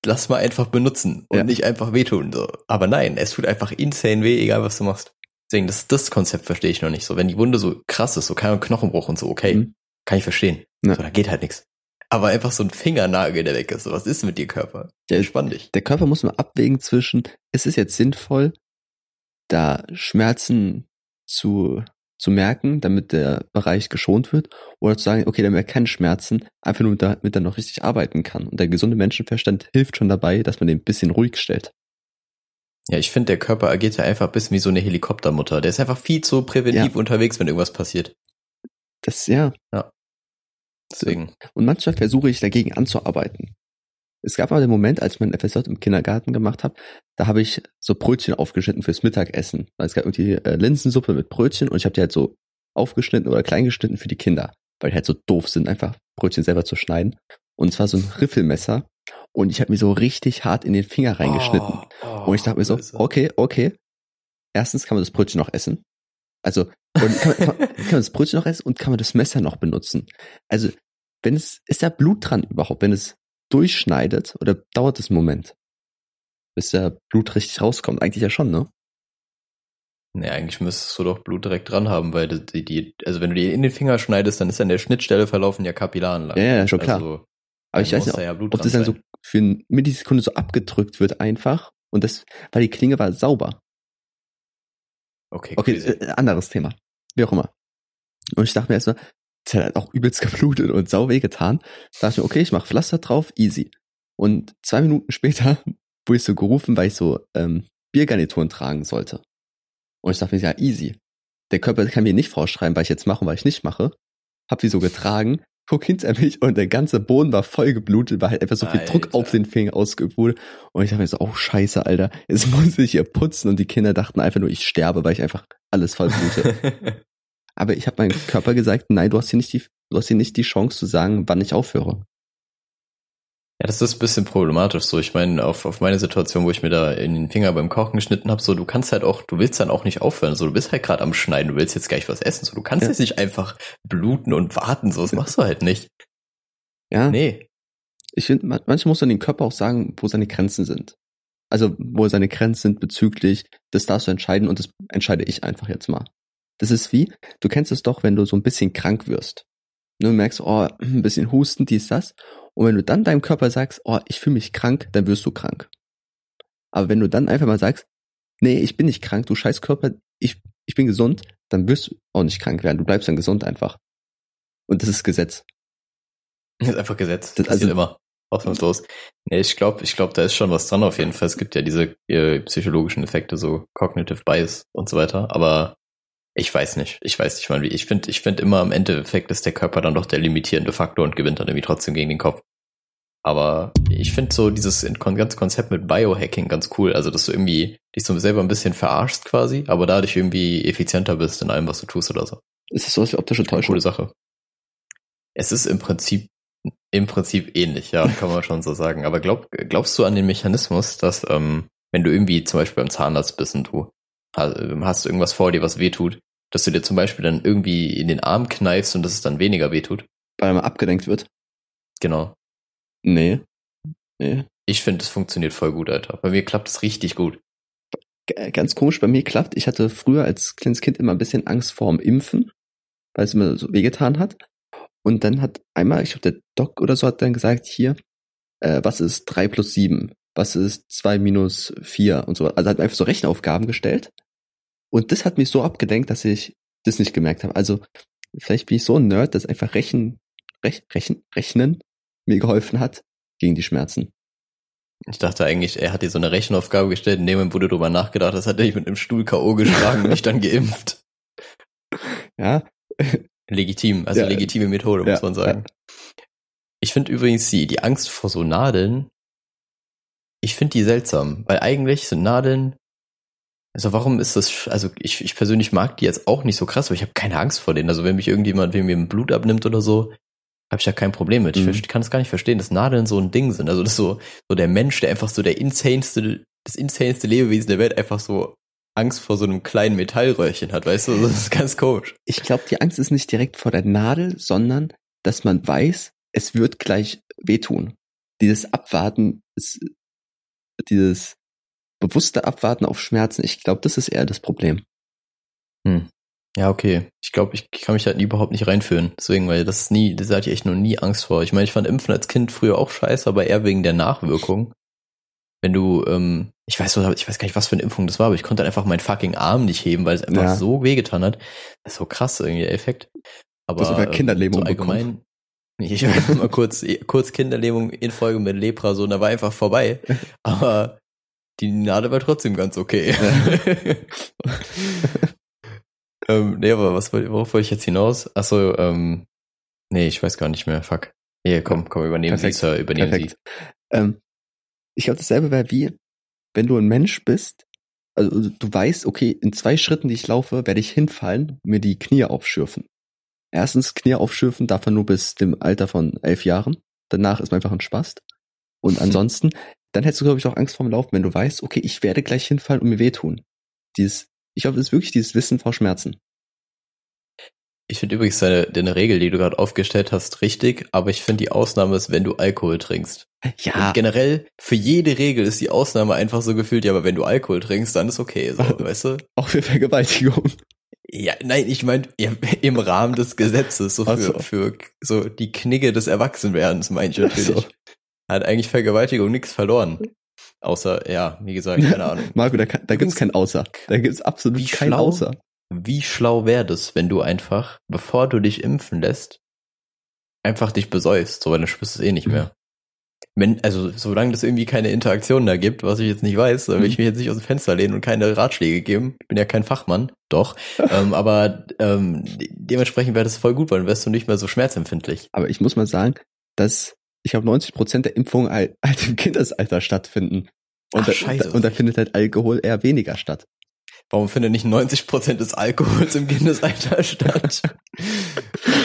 Lass mal einfach benutzen und Ja. nicht einfach wehtun. So. Aber nein, es tut einfach insane weh, egal was du machst. Deswegen, das, das Konzept verstehe ich noch nicht. So, wenn die Wunde so krass ist, so kein Knochenbruch und so, okay, Mhm. kann ich verstehen. Ja. So, da geht halt nichts. Aber einfach so ein Fingernagel, der weg ist. So, was ist mit dir, Körper? Ja, Spann dich. der Körper muss mal abwägen zwischen, ist es jetzt sinnvoll, da Schmerzen zu, zu merken, damit der Bereich geschont wird, oder zu sagen, okay, der merkt keine Schmerzen, einfach nur damit er noch richtig arbeiten kann. Und der gesunde Menschenverstand hilft schon dabei, dass man den ein bisschen ruhig stellt. Ja, ich finde, der Körper agiert ja einfach ein bisschen wie so eine Helikoptermutter. Der ist einfach viel zu präventiv unterwegs, wenn irgendwas passiert. Das, ja. Deswegen. Und manchmal versuche ich dagegen anzuarbeiten. Es gab mal den Moment, als ich mein FSJ im Kindergarten gemacht habe, da habe ich so Brötchen aufgeschnitten fürs Mittagessen. Es gab irgendwie äh, Linsensuppe mit Brötchen und ich habe die halt so aufgeschnitten oder kleingeschnitten für die Kinder, weil die halt so doof sind, einfach Brötchen selber zu schneiden. Und zwar so ein Riffelmesser und ich habe mir so richtig hart in den Finger reingeschnitten. Oh, oh, und ich dachte mir so, böse. okay, okay. Erstens kann man das Brötchen noch essen. Also, kann, man, kann, kann man das Brötchen noch essen und kann man das Messer noch benutzen. Also, wenn es, ist da Blut dran überhaupt? Wenn es durchschneidet oder dauert es einen Moment? Bis der Blut richtig rauskommt? Eigentlich ja schon, ne? Nee, eigentlich müsstest du doch Blut direkt dran haben, weil die, die, also wenn du die in den Finger schneidest, dann ist an der Schnittstelle verlaufen ja Kapillaren lang. Ja, ja, schon klar. Also, Aber ich weiß nicht, ja Blut ob das dann so für eine Millisekunde so abgedrückt wird einfach. Und das, weil die Klinge war sauber. Okay, Okay, crazy. äh, anderes Thema. Wie auch immer. Und ich dachte mir erstmal, das hat halt auch übelst geblutet und sau weh getan. Da dachte ich mir, okay, ich mache Pflaster drauf, easy. Und zwei Minuten später wurde ich so gerufen, weil ich so ähm, Biergarnituren tragen sollte. Und ich dachte mir, ja, easy. Der Körper kann mir nicht vorschreiben, was ich jetzt mache und was ich nicht mache. Hab sie so getragen, guck hinter mich und der ganze Boden war voll geblutet, weil halt einfach so viel Druck Alter. auf den Finger ausgeübt wurde. Und ich dachte mir so, oh scheiße, Alter, jetzt muss ich hier putzen. Und die Kinder dachten einfach nur, ich sterbe, weil ich einfach alles voll blute. Aber ich habe meinem Körper gesagt, nein, du hast hier nicht die, du hast hier nicht die Chance zu sagen, wann ich aufhöre. Ja, das ist ein bisschen problematisch so. Ich meine, auf, auf meine Situation, wo ich mir da in den Finger beim Kochen geschnitten habe, so du kannst halt auch, du willst dann auch nicht aufhören. So, du bist halt gerade am Schneiden, du willst jetzt gleich was essen. So, du kannst Ja. jetzt nicht einfach bluten und warten. So, das machst du halt nicht. Ja, Nee. ich finde, man- manchmal muss man den Körper auch sagen, wo seine Grenzen sind. Also, wo seine Grenzen sind bezüglich, das darfst du entscheiden und das entscheide ich einfach jetzt mal. Das ist wie, du kennst es doch, wenn du so ein bisschen krank wirst. Du merkst, oh, ein bisschen Husten, dies, das. Und wenn du dann deinem Körper sagst, oh, ich fühle mich krank, dann wirst du krank. Aber wenn du dann einfach mal sagst, nee, ich bin nicht krank, du scheiß Körper, ich, ich bin gesund, dann wirst du auch nicht krank werden. Du bleibst dann gesund einfach. Und das ist Gesetz. Das ist einfach Gesetz. Das- Das also- immer. ausnahmslos. Nee, ich glaube, ich glaube, da ist schon was dran auf jeden Fall. Es gibt ja diese äh, psychologischen Effekte, so Cognitive Bias und so weiter, aber ich weiß nicht. Ich weiß nicht mal wie. Ich finde, ich finde immer am Endeffekt ist der Körper dann doch der limitierende Faktor und gewinnt dann irgendwie trotzdem gegen den Kopf. Aber ich finde so dieses ganze Konzept mit Biohacking ganz cool. Also, dass du irgendwie dich so selber ein bisschen verarschst quasi, aber dadurch irgendwie effizienter bist in allem, was du tust oder so. Ist es sowas wie optische Täuschung? Coole Sache. Es ist im Prinzip, im Prinzip ähnlich, ja, kann man schon so sagen. Aber glaub, glaubst du an den Mechanismus, dass, ähm, wenn du irgendwie zum Beispiel beim Zahnarzt bist und du hast irgendwas vor dir, was weh tut, dass du dir zum Beispiel dann irgendwie in den Arm kneifst und dass es dann weniger weh tut? Weil man abgelenkt wird? Genau. Nee. Nee. Ich finde, es funktioniert voll gut, Alter. Bei mir klappt es richtig gut. Ganz komisch, bei mir klappt. Ich hatte früher als kleines Kind immer ein bisschen Angst vorm Impfen, weil es mir so wehgetan hat. Und dann hat einmal, ich glaube, der Doc oder so hat dann gesagt, hier, äh, was ist drei plus sieben? Was ist zwei minus vier und so. Also hat einfach so Rechenaufgaben gestellt. Und das hat mich so abgelenkt, dass ich das nicht gemerkt habe. Also vielleicht bin ich so ein Nerd, dass einfach Rechen, Rech, Rechen, Rechnen mir geholfen hat gegen die Schmerzen. Ich dachte eigentlich, er hat dir so eine Rechenaufgabe gestellt, in dem Moment, wo du drüber nachgedacht hast, hat er dich mit einem Stuhl K.O. geschlagen und mich dann geimpft. Ja. Legitim, also Ja. legitime Methode, muss Ja, man sagen. Ich finde übrigens die, die Angst vor so Nadeln, ich finde die seltsam, weil eigentlich sind Nadeln, also warum ist das, also ich, ich persönlich mag die jetzt auch nicht so krass, aber ich habe keine Angst vor denen. Also wenn mich irgendjemand, wenn mir ein Blut abnimmt oder so, habe ich ja kein Problem mit. Ich Mhm. verste- kann es gar nicht verstehen, dass Nadeln so ein Ding sind. Also das ist so, so der Mensch, der einfach so der insaneste, das insaneste Lebewesen der Welt einfach so Angst vor so einem kleinen Metallröhrchen hat, weißt du? Das ist ganz komisch. Ich glaube, die Angst ist nicht direkt vor der Nadel, sondern dass man weiß, es wird gleich wehtun. Dieses Abwarten, ist, dieses bewusste Abwarten auf Schmerzen, ich glaube, das ist eher das Problem. Ja, okay. Ich glaube, ich kann mich halt überhaupt nicht reinführen. Deswegen, weil das ist nie, das hatte ich echt noch nie Angst vor. Ich meine, ich fand Impfen als Kind früher auch scheiße, aber eher wegen der Nachwirkung. Wenn du, ähm, ich weiß, ich weiß gar nicht, was für eine Impfung das war, aber ich konnte einfach meinen fucking Arm nicht heben, weil es einfach Ja. so wehgetan hat. Das ist so krass irgendwie der Effekt. Aber hast sogar ähm, Kinderlähmung so allgemein. Ich war mal kurz, kurz Kinderlähmung in Folge mit Lepra, so, und da war einfach vorbei. Aber die Nadel war trotzdem ganz okay. ähm, nee, aber was, worauf wollte ich jetzt hinaus? Achso, ähm, nee, ich weiß gar nicht mehr. Fuck. Hier, komm, komm, übernehmen Perfekt. Sie, Sir, übernehmen Perfekt. Ähm, ich glaube, dasselbe wäre wie, wenn du ein Mensch bist, also du weißt, okay, in zwei Schritten, die ich laufe, werde ich hinfallen mir die Knie aufschürfen. Erstens, Knie aufschürfen darf man nur bis dem Alter von elf Jahren. Danach ist man einfach ein Spast. Und ansonsten, dann hättest du, glaube ich, auch Angst vorm Laufen, wenn du weißt, okay, ich werde gleich hinfallen und mir wehtun. Dieses, ich glaube, das ist wirklich dieses Wissen vor Schmerzen. Ich finde übrigens deine, deine Regel, die du gerade aufgestellt hast, richtig, aber ich finde die Ausnahme ist, wenn du Alkohol trinkst. Ja, Und generell, für jede Regel ist die Ausnahme einfach so gefühlt, ja, aber wenn du Alkohol trinkst, dann ist okay, so, weißt du? auch für Vergewaltigung. Ja, nein, ich meine ja, im Rahmen des Gesetzes, so für, so. für so die Knigge des Erwachsenwerdens, meine ich Ach so. Hat eigentlich Vergewaltigung nichts verloren. Außer, ja, wie gesagt, keine Ahnung. Marco, da, kann- da gibt's kein Außer. Da gibt's absolut Wie kein schlau. Außer. Wie schlau wäre das, wenn du einfach, bevor du dich impfen lässt, einfach dich besäufst, so weil dann spürst du es eh nicht mehr. Wenn, also solange das irgendwie keine Interaktion da gibt, was ich jetzt nicht weiß, dann will ich mich jetzt nicht aus dem Fenster lehnen und keine Ratschläge geben. Ich bin ja kein Fachmann, doch. ähm, aber ähm, de- dementsprechend wäre das voll gut, weil dann wärst du nicht mehr so schmerzempfindlich. Aber ich muss mal sagen, dass ich glaube 90 Prozent der Impfungen halt, halt im Kindesalter stattfinden. Und, Ach, da, scheiße. und da findet halt Alkohol eher weniger statt. Warum findet nicht 90% des Alkohols im Kindesalter statt?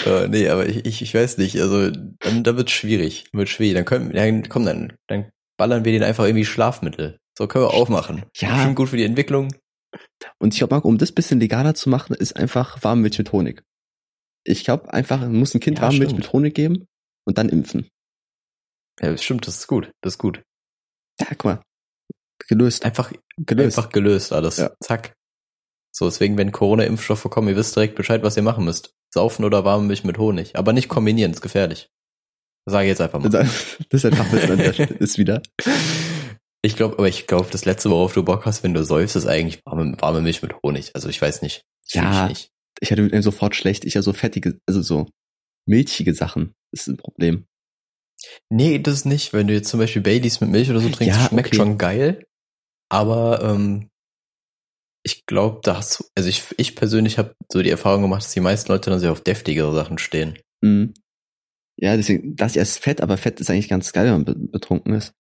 äh, nee, aber ich, ich, ich weiß nicht. Also dann, dann wird's schwierig. Wird schwierig. Dann können, dann, komm, dann, dann ballern wir den einfach irgendwie Schlafmittel. So können wir auch machen. Ja. Bestimmt gut für die Entwicklung. Und ich glaube, Marco, um das bisschen legaler zu machen, ist einfach Warmmilch mit Honig. Ich glaube einfach, man muss ein Kind Ja, Warmmilch mit Honig geben und dann impfen. Ja, stimmt, das ist gut. Das ist gut. Ja, guck mal. Gelöst. Einfach, Gelöst. einfach gelöst alles. Ja. Zack. So, deswegen, wenn Corona-Impfstoffe kommen, ihr wisst direkt Bescheid, was ihr machen müsst. Saufen oder warme Milch mit Honig. Aber nicht kombinieren, ist gefährlich. Das sage ich jetzt einfach mal. Das ist ein Fachwissen an der Stelle. Ist wieder. Ich glaube, aber ich glaube, das letzte, worauf du Bock hast, wenn du säufst, ist eigentlich warme, warme Milch mit Honig. Also ich weiß nicht. Fühl Ja. Ich nicht. Ich hatte mit ihm sofort schlecht. Ich ja so fettige, also so milchige Sachen. Das ist ein Problem. Nee, das nicht. Wenn du jetzt zum Beispiel Baileys mit Milch oder so trinkst, Ja, schmeckt okay. schon geil. Aber ähm, ich glaube, da hast du, also ich, ich persönlich habe so die Erfahrung gemacht, dass die meisten Leute dann sehr auf deftigere Sachen stehen. Mhm. Ja, deswegen, das ist Fett, aber Fett ist eigentlich ganz geil, wenn man be betrunken ist.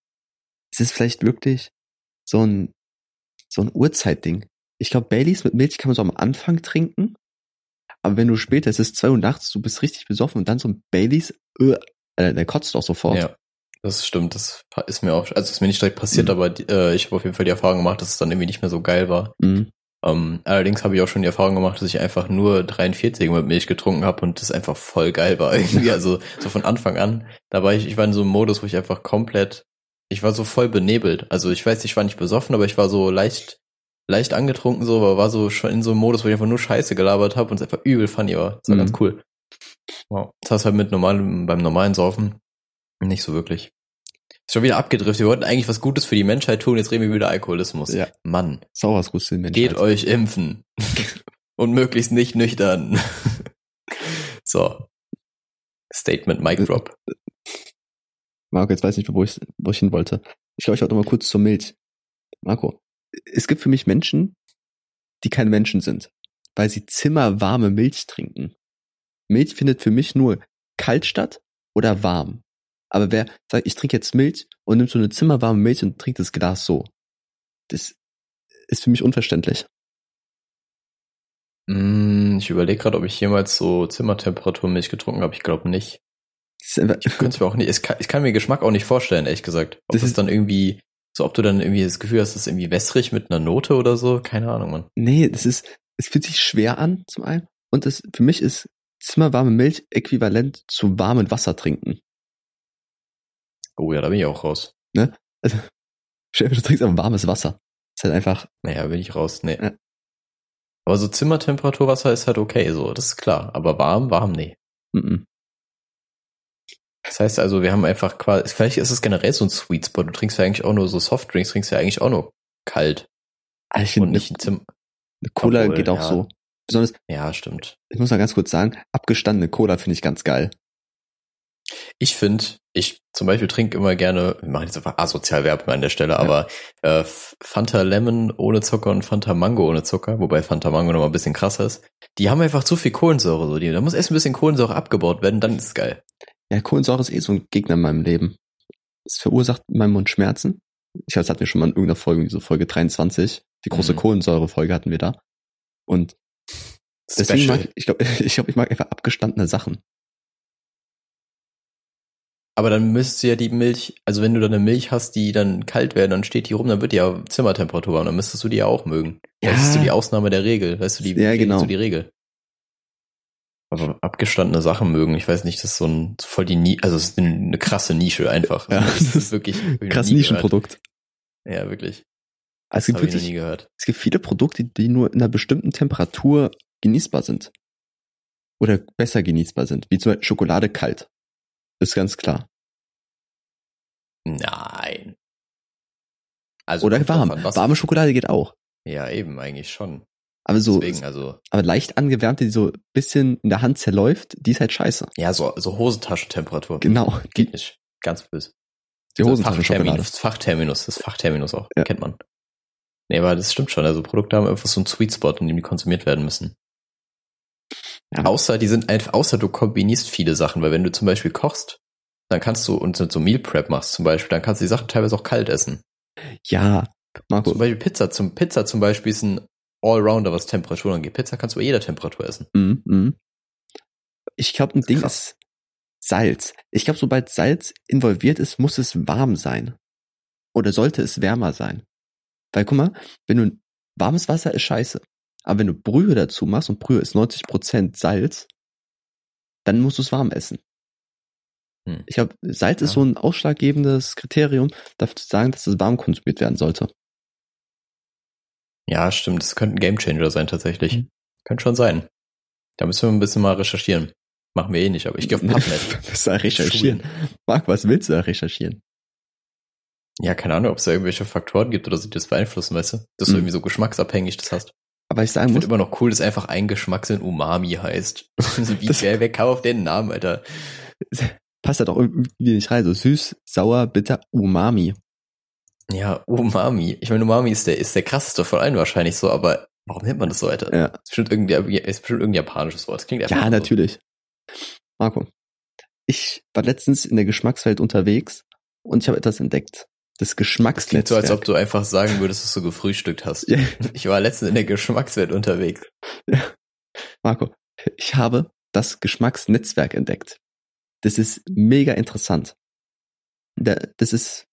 Es ist vielleicht wirklich so ein, so ein Uhrzeitding. Ich glaube, Baileys mit Milch kann man so am Anfang trinken. Aber wenn du später, es ist zwei Uhr nachts, du bist richtig besoffen und dann so ein Baileys, äh, äh, der kotzt auch sofort. Ja, das stimmt. Das ist mir auch, also ist mir nicht direkt passiert, Mhm. aber äh, ich habe auf jeden Fall die Erfahrung gemacht, dass es dann irgendwie nicht mehr so geil war. Mhm. Ähm, allerdings habe ich auch schon die Erfahrung gemacht, dass ich einfach nur 43 mit Milch getrunken habe und das einfach voll geil war irgendwie. Also so von Anfang an. Da war ich, ich war in so einem Modus, wo ich einfach komplett, ich war so voll benebelt. Also ich weiß, ich war nicht besoffen, aber ich war so leicht, leicht angetrunken so, aber war so schon in so einem Modus, wo ich einfach nur Scheiße gelabert habe und es einfach übel funny war. Das war Mhm. ganz cool. Wow. Das heißt halt mit normalem, beim normalen Saufen nicht so wirklich. Ist schon wieder abgedriftet. Wir wollten eigentlich was Gutes für die Menschheit tun, jetzt reden wir wieder Alkoholismus. Ja. Mann. Sau was Gutes für Menschen. Geht euch impfen. Und möglichst nicht nüchtern. so. Statement Mic Drop. Marco, jetzt weiß ich nicht, wo ich, wo ich hin wollte. Ich glaube, ich wollte noch mal kurz zur Milch. Marco, es gibt für mich Menschen, die keine Menschen sind, weil sie zimmerwarme Milch trinken. Milch findet für mich nur kalt statt oder warm. Aber wer sagt, ich trinke jetzt Milch und nimmt so eine zimmerwarme Milch und trinkt das Glas so, das ist für mich unverständlich. Mm, ich überlege gerade, ob ich jemals so Zimmertemperaturmilch getrunken habe. Ich glaube nicht. Das Ich könnte es mir auch nicht, es kann, ich kann mir Geschmack auch nicht vorstellen, ehrlich gesagt. Ob Das das, ist- dann irgendwie, so ob du dann irgendwie das Gefühl hast, das ist irgendwie wässrig mit einer Note oder so. Keine Ahnung, Mann. nee, das ist, es fühlt sich schwer an, zum einen. Und es, für mich ist zimmerwarme Milch äquivalent zu warmem Wasser trinken. Oh ja, da bin ich auch raus. Also, stell dir du trinkst aber warmes Wasser. ist halt einfach, Naja, bin ich raus. Nee. Ja. Aber so Zimmertemperaturwasser ist halt okay, so, das ist klar. Aber warm, warm, nee. mm -mm. Das heißt also, wir haben einfach quasi, vielleicht ist es generell so ein Sweet Spot. Du trinkst ja eigentlich auch nur so Softdrinks, trinkst ja eigentlich auch nur kalt Ah, ich und nicht ein Zimmer. eine Cola Obwohl, geht auch ja. so. Besonders, Ja, stimmt. ich muss mal ganz kurz sagen, abgestandene Cola finde ich ganz geil. Ich finde, ich zum Beispiel trinke immer gerne, wir machen jetzt einfach asozial Werbung an der Stelle, aber äh, Fanta Lemon ohne Zucker und Fanta Mango ohne Zucker, wobei Fanta Mango noch mal ein bisschen krasser ist. Die haben einfach zu viel Kohlensäure, so die. Da muss erst ein bisschen Kohlensäure abgebaut werden, dann ist es geil. Ja, Kohlensäure ist eh so ein Gegner in meinem Leben. Es verursacht in meinem Mund Schmerzen. Ich glaube, das hatten wir schon mal in irgendeiner Folge, so Folge 23. Die große Mhm. Kohlensäure-Folge hatten wir da. Und deswegen Special. mag ich, ich glaube, ich, glaub, ich mag einfach abgestandene Sachen. Aber dann müsste ja die Milch, also wenn du dann eine Milch hast, die dann kalt werden, dann steht die rum, dann wird die ja Zimmertemperatur haben, dann müsstest du die ja auch mögen. Ja. Das ist so die Ausnahme der Regel, weißt du, die Ja, genau. ist so die Regel. Aber abgestandene Sachen mögen, ich weiß nicht, das ist so ein voll die Ni also es ist eine, eine krasse Nische einfach. Ja, das das ist wirklich Krass nie Nischenprodukt. Gehört. Ja, wirklich. Es Das gibt wirklich, nie gehört. es gibt viele Produkte, die nur in einer bestimmten Temperatur genießbar sind. Oder besser genießbar sind. Wie zum Beispiel Schokolade kalt. Ist ganz klar. Nein. Also Oder warm. Warme Schokolade geht auch. Ja, eben eigentlich schon. Aber so, Deswegen, also aber leicht angewärmte, die so ein bisschen in der Hand zerläuft, die ist halt scheiße. ja, so so Hosentaschentemperatur. Genau. Geht nicht. Ganz böse. Die So Hosentaschenschokolade. Fachterminus, Fachterminus, das Fachterminus auch, Ja. kennt man. Nee, aber das stimmt schon. Also Produkte haben einfach so einen Sweet Spot, in dem die konsumiert werden müssen. Ja. Außer die sind einfach, außer du kombinierst viele Sachen, weil wenn du zum Beispiel kochst, dann kannst du und so Meal Prep machst zum Beispiel, dann kannst du die Sachen teilweise auch kalt essen. Ja, Marco. Zum Beispiel Pizza. Zum Pizza zum Beispiel ist ein Allrounder, was Temperatur angeht. Pizza kannst du bei jeder Temperatur essen. Mhm, mhm. Ich glaube, ein Ding krass. ist Salz. Ich glaube, sobald Salz involviert ist, muss es warm sein. Oder sollte es wärmer sein. Weil guck mal, wenn du warmes Wasser ist scheiße. Aber wenn du Brühe dazu machst und Brühe ist 90% Salz, dann musst du es warm essen. Hm. Ich glaube, Salz ist Ja. so ein ausschlaggebendes Kriterium, dafür zu sagen, dass es warm konsumiert werden sollte. Ja, stimmt. Das könnte ein Gamechanger sein tatsächlich. Mhm. Könnte schon sein. Da müssen wir ein bisschen mal recherchieren. Machen wir eh nicht, aber ich gehe auf PubMed. Was soll recherchieren? Marc, was willst du da recherchieren? Ja, keine Ahnung, ob es da irgendwelche Faktoren gibt oder so, die das beeinflussen, weißt du? Dass du Mhm. irgendwie so geschmacksabhängig das hast. Aber ich sagen Ich muss, immer noch cool, dass einfach ein Geschmackssinn Umami heißt. Wie Das- wer, wer kam auf den Namen, Alter? passt halt auch irgendwie nicht rein. So süß, sauer, bitter, umami. Ja, Umami. Ich meine, Umami ist der, ist der krasseste von allen wahrscheinlich so, aber warum nennt man das so, Alter? Ja, Ist bestimmt irgendwie, ist bestimmt irgendein japanisches Wort. Das klingt einfach ja so. natürlich. Marco, ich war letztens in der Geschmackswelt unterwegs und ich habe etwas entdeckt. Das Das klingt so, als ob du einfach sagen würdest, dass du gefrühstückt hast. Ja, Ich war letztens in der Geschmackswelt unterwegs. Marco, ich habe das Geschmacksnetzwerk entdeckt. Das ist mega interessant. Da- Das ist,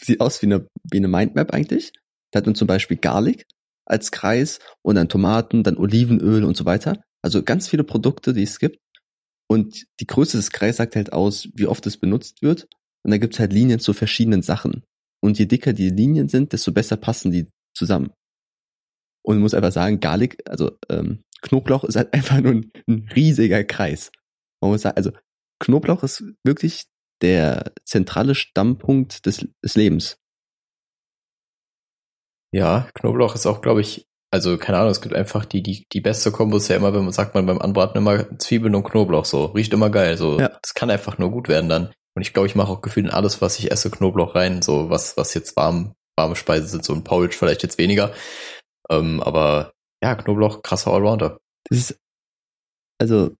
sieht aus wie eine, wie eine Mindmap eigentlich. Da hat man zum Beispiel Garlic als Kreis und dann Tomaten, dann Olivenöl und so weiter. Also ganz viele Produkte, die es gibt. Und die Größe des Kreises sagt halt aus, wie oft es benutzt wird. Und da gibt es halt Linien zu verschiedenen Sachen. Und je dicker die Linien sind, desto besser passen die zusammen. Und ich muss einfach sagen, Garlic, also ähm, Knoblauch ist halt einfach nur ein, ein riesiger Kreis. Man muss sagen, also Knoblauch ist wirklich der zentrale Stammpunkt des, des Lebens. Ja, Knoblauch ist auch, glaube ich, also keine Ahnung, es gibt einfach die, die, die beste Kombo ist ja immer, wenn man sagt man beim Anbraten immer Zwiebeln und Knoblauch so. Riecht immer geil. So, Ja. das kann einfach nur gut werden dann. Und ich glaube, ich mache auch gefühlt in alles, was ich esse, Knoblauch rein. So, was, was jetzt warm, warme Speisen sind, so ein Porridge vielleicht jetzt weniger. Ähm, aber ja, Knoblauch, krasser Allrounder. Das ist, also,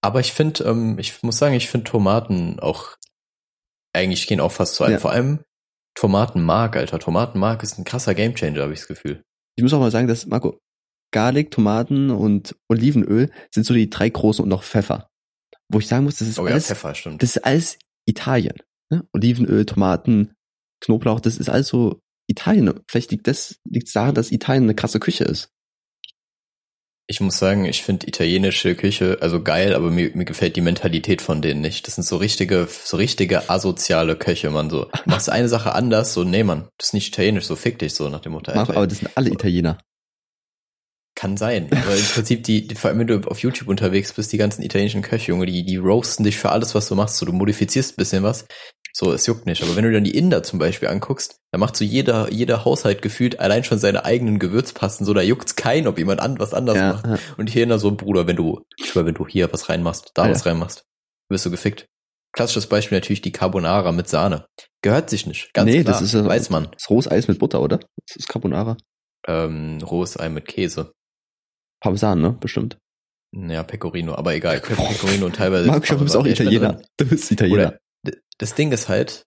Aber ich finde, ähm, ich muss sagen, ich finde Tomaten auch eigentlich gehen auch fast zu einem. Ja. Vor allem Tomatenmark, Alter. Tomatenmark ist ein krasser Gamechanger, habe ich das Gefühl. ich muss auch mal sagen, dass, Marco, Garlic, Tomaten und Olivenöl sind so die drei großen und noch Pfeffer. Wo ich sagen muss, das ist Oh ja, alles, Pfeffer, stimmt. das ist alles Italien. Ne? Olivenöl, Tomaten, Knoblauch, das ist alles so Italien. Vielleicht liegt das, liegt daran, dass Italien eine krasse Küche ist. Ich muss sagen, ich finde italienische Küche also geil, aber mir, mir gefällt die Mentalität von denen nicht. Das sind so richtige, so richtige asoziale Köche, man so. Du machst eine Sache anders, so, nee, man, das ist nicht italienisch, so fick dich so nach dem Motto. Alter. aber das sind alle Italiener. Kann sein. Aber im Prinzip, die, vor allem wenn du auf YouTube unterwegs bist, die ganzen italienischen Köche, Junge, die, die roasten dich für alles, was du machst. So, du modifizierst ein bisschen was. So, es juckt nicht. Aber wenn du dann die Inder zum Beispiel anguckst, dann macht so jeder, jeder Haushalt gefühlt allein schon seine eigenen Gewürzpasten. So, da juckt's kein, ob jemand an, was anders Ja, macht. ja. Und hier in der so, Bruder, wenn du, ich schwör, wenn du hier was reinmachst, da Ja. was reinmachst, wirst du gefickt. Klassisches Beispiel natürlich die Carbonara mit Sahne. Gehört sich nicht. Ganz Nee, klar. das ist ja- weiß man. Das ist rohes Eis mit Butter, oder? Das ist Carbonara. Ähm, rohes Ei mit Käse. Parmesan, ne? Bestimmt. Ja, Pecorino, aber egal. Pecorino und teilweise. Marco, du bist auch Italiener. Du bist Italiener. Oder das Ding ist halt,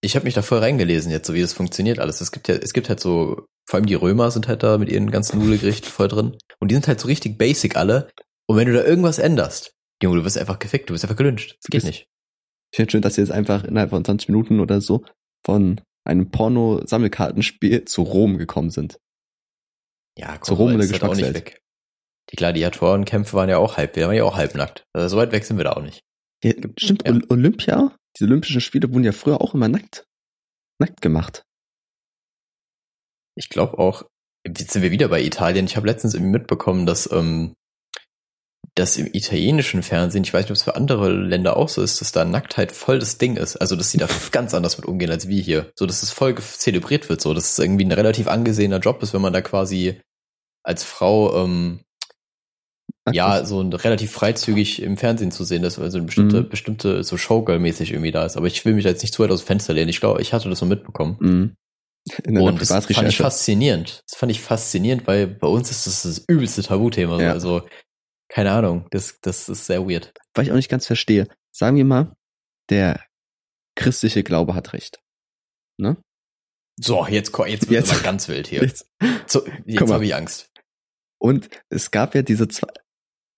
ich habe mich da voll reingelesen jetzt, so wie das funktioniert alles. Es gibt ja, es gibt halt so, vor allem die Römer sind halt da mit ihren ganzen Nudelgerichten voll drin. Und die sind halt so richtig basic alle. Und wenn du da irgendwas änderst, Junge, du wirst einfach gefickt, du wirst einfach gelünscht. Das geht nicht. Ich finde schön, dass sie jetzt einfach innerhalb von 20 Minuten oder so von einem Porno-Sammelkartenspiel zu Rom gekommen sind. Ja, Zu Rom in der halt Geschmackswelt. Die Gladiatorenkämpfe waren ja auch halb, wir waren ja auch halbnackt. Also so weit weg sind wir da auch nicht. Ja, stimmt, Ja. Ol- Olympia, diese Olympischen Spiele wurden ja früher auch immer nackt, nackt gemacht. Ich glaube auch, jetzt sind wir wieder bei Italien. Ich habe letztens irgendwie mitbekommen, dass, ähm, dass im italienischen Fernsehen, ich weiß nicht, ob es für andere Länder auch so ist, dass da Nacktheit voll das Ding ist. Also, dass sie da ganz anders mit umgehen als wir hier. So, dass es voll zelebriert wird, so, dass es irgendwie ein relativ angesehener Job ist, wenn man da quasi als Frau, ähm, ja, so ein relativ freizügig im Fernsehen zu sehen, dass also eine bestimmte, Mhm. bestimmte, so Showgirl-mäßig irgendwie da ist. Aber ich will mich da jetzt nicht zu weit aus dem Fenster lehnen. Ich glaube, ich hatte das so mitbekommen. Mhm. In Und das fand ich faszinierend. Das fand ich faszinierend, weil bei uns ist das das übelste Tabuthema. Ja. Also, keine Ahnung, das, das ist sehr weird. Weil ich auch nicht ganz verstehe. Sagen wir mal, der christliche Glaube hat recht. Ne? So, jetzt, jetzt wird es ganz wild hier. Jetzt. So, jetzt habe ich Angst. Und es gab ja diese zwei,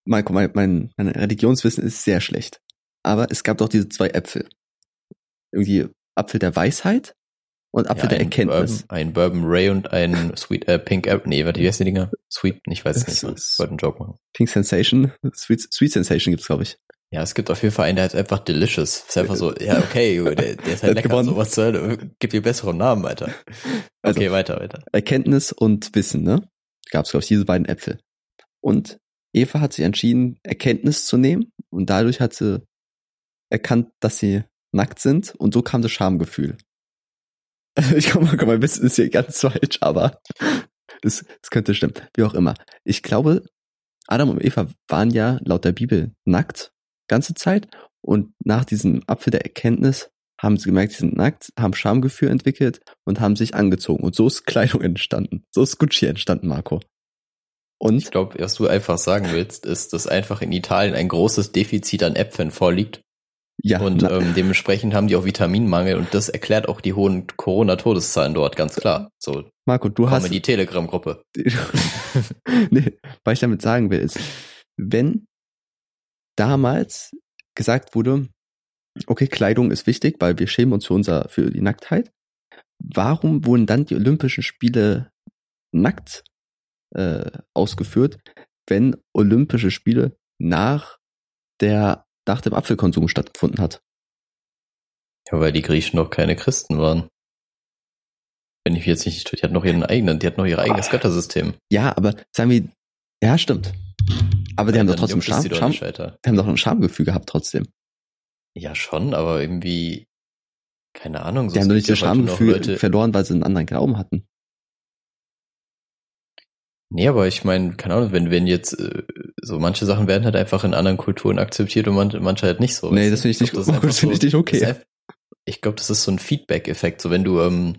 mein, mein, mein, mein Religionswissen ist sehr schlecht. Aber es gab doch diese zwei Äpfel. Irgendwie Apfel der Weisheit und Apfel Ja, der Erkenntnis. Bourbon, ein Bourbon Ray und ein Sweet, äh, Pink Apple. Nee, warte, wie heißen die Dinger? Sweet, ich weiß es nicht. Ich wollte einen Joke machen. Pink Sensation, Sweet, Sweet Sensation gibt's, glaube ich. Ja, es gibt auf jeden Fall einen, der ist einfach delicious. Ist einfach so, ja, okay, der, der ist halt lecker, gewonnen. so was zur Hölle. Gib dir besseren Namen, Alter. Also- Okay, weiter, weiter. Erkenntnis und Wissen, ne? Gab's, glaube ich, diese beiden Äpfel. Und Eva hat sich entschieden, Erkenntnis zu nehmen und dadurch hat sie erkannt, dass sie nackt sind und so kam das Schamgefühl. Ich komme mal, mal, Wissen ist hier ganz falsch, aber es, es könnte stimmen. Wie auch immer. Ich glaube, Adam und Eva waren ja laut der Bibel nackt ganze Zeit Und nach diesem Apfel der Erkenntnis haben sie gemerkt, sie sind nackt, haben Schamgefühl entwickelt und haben sich angezogen. Und so ist Kleidung entstanden. So ist Gucci entstanden, Marco. Und Ich glaube, was du einfach sagen willst, ist, dass einfach in Italien ein großes Defizit an Äpfeln vorliegt. ja, Und ähm, dementsprechend haben die auch Vitaminmangel und das erklärt auch die hohen Corona-Todeszahlen dort, ganz klar. So, Marco, du hast in die Telegram-Gruppe. nee, was ich damit sagen will, ist, wenn damals gesagt wurde, okay, Kleidung ist wichtig, weil wir schämen uns für unser, für die Nacktheit, warum wurden dann die Olympischen Spiele nackt äh, ausgeführt, wenn Olympische Spiele nach der, nach dem Apfelkonsum stattgefunden hat? Ja, weil die Griechen noch keine Christen waren. Wenn ich mich jetzt nicht, die hatten noch ihren eigenen, die hatten noch ihr eigenes Ah. Göttersystem. Ja, aber sagen wir, ja, stimmt. Aber die haben doch trotzdem Scham, die Scham, die haben doch ein Schamgefühl gehabt trotzdem. Ja, schon, aber irgendwie, keine Ahnung. so Die haben doch nicht das ja Schamgefühl verloren, weil sie einen anderen Glauben hatten. Nee, aber ich meine, keine Ahnung, wenn, wenn jetzt, äh, so manche Sachen werden halt einfach in anderen Kulturen akzeptiert und man, manche halt nicht so. Nee, das finde ich nicht glaub, gut. ist Das finde ich nicht okay. das einfach- Ich glaube, das ist so ein Feedback-Effekt. So wenn du, ähm,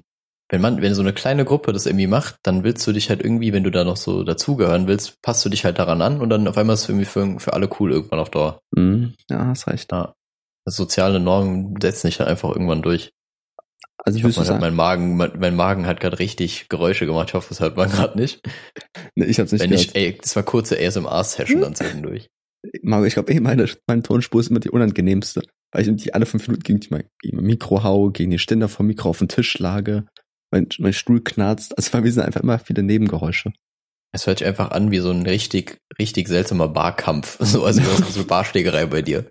wenn man, wenn so eine kleine Gruppe das irgendwie macht, dann willst du dich halt irgendwie, wenn du da noch so dazugehören willst, passt du dich halt daran an und dann auf einmal ist es irgendwie für, für alle cool irgendwann auf Dauer. Mhm. Ja, hast recht. Ja. Das soziale Normen setzen sich dann einfach irgendwann durch. Also Ich ich hoffe, mein Magen, mein, mein Magen hat gerade richtig Geräusche gemacht. Ich hoffe, das hört man gerade nicht. nee, ich habe nicht Wenn gehört. nicht, ey, das war kurze ASMR-Session dann zwischendurch. Marco, ich glaube, eh, meine, meine Tonspur ist immer die unangenehmste, weil ich die alle fünf Minuten gegen, die, gegen mein Mikro haue, gegen den Ständer vom Mikro auf den Tisch schlage, mein, mein Stuhl knarzt. Also bei mir sind einfach immer viele Nebengeräusche. Es hört sich einfach an wie so ein richtig, richtig seltsamer Barkampf. So, also so eine Barschlägerei bei dir.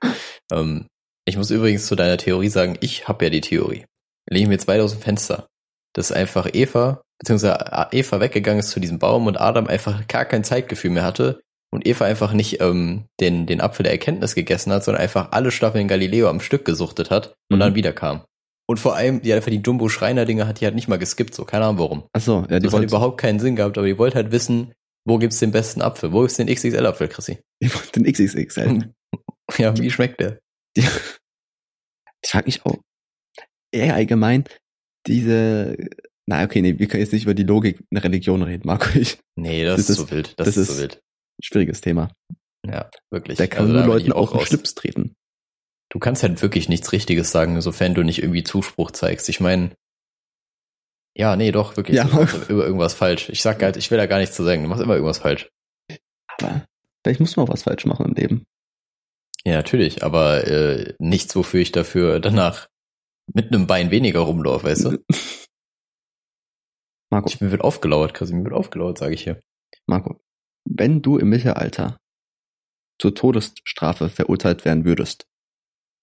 Ähm, ich muss übrigens zu deiner Theorie sagen, ich habe ja die Theorie. Lege ich mir jetzt weit aus dem Fenster, dass einfach Eva, beziehungsweise Eva weggegangen ist zu diesem Baum und Adam einfach gar kein Zeitgefühl mehr hatte und Eva einfach nicht ähm, den, den Apfel der Erkenntnis gegessen hat, sondern einfach alle Staffeln Galileo am Stück gesuchtet hat und Mhm. dann wiederkam. Und vor allem, die hat einfach die Jumbo-Schreiner-Dinger hat die halt nicht mal geskippt, so, keine Ahnung warum. Ach so, ja, die Das hat wollte überhaupt keinen Sinn gehabt, aber die wollte halt wissen, wo gibt's den besten Apfel? Wo gibt's den XXL-Apfel, Chrissy? die wollte den XXXL. Ja, wie schmeckt der? Ich frage mich auch, eher allgemein, diese, na okay, nee, wir können jetzt nicht über die Logik einer Religion reden, Marco. Ich, Nee, das, Das ist so wild. Das, das ist, so wild. schwieriges Thema. Ja, wirklich. Da kann Also nur da bin Leuten auch auf den. Schlips treten. Du kannst halt wirklich nichts Richtiges sagen, sofern du nicht irgendwie Zuspruch zeigst. Ich meine, ja, nee, doch, wirklich. Ja. Du machst über irgendwas falsch. Ich sag halt, ich will da gar nichts zu sagen. Du machst immer irgendwas falsch. Aber vielleicht muss man auch was falsch machen im Leben. Ja, natürlich, aber äh, nichts, wofür ich dafür danach mit einem Bein weniger rumlaufe, weißt du? Marco, Ich, mir wird aufgelauert, Chrissy, mir wird aufgelauert, sage ich hier. Marco, wenn du im Mittelalter zur Todesstrafe verurteilt werden würdest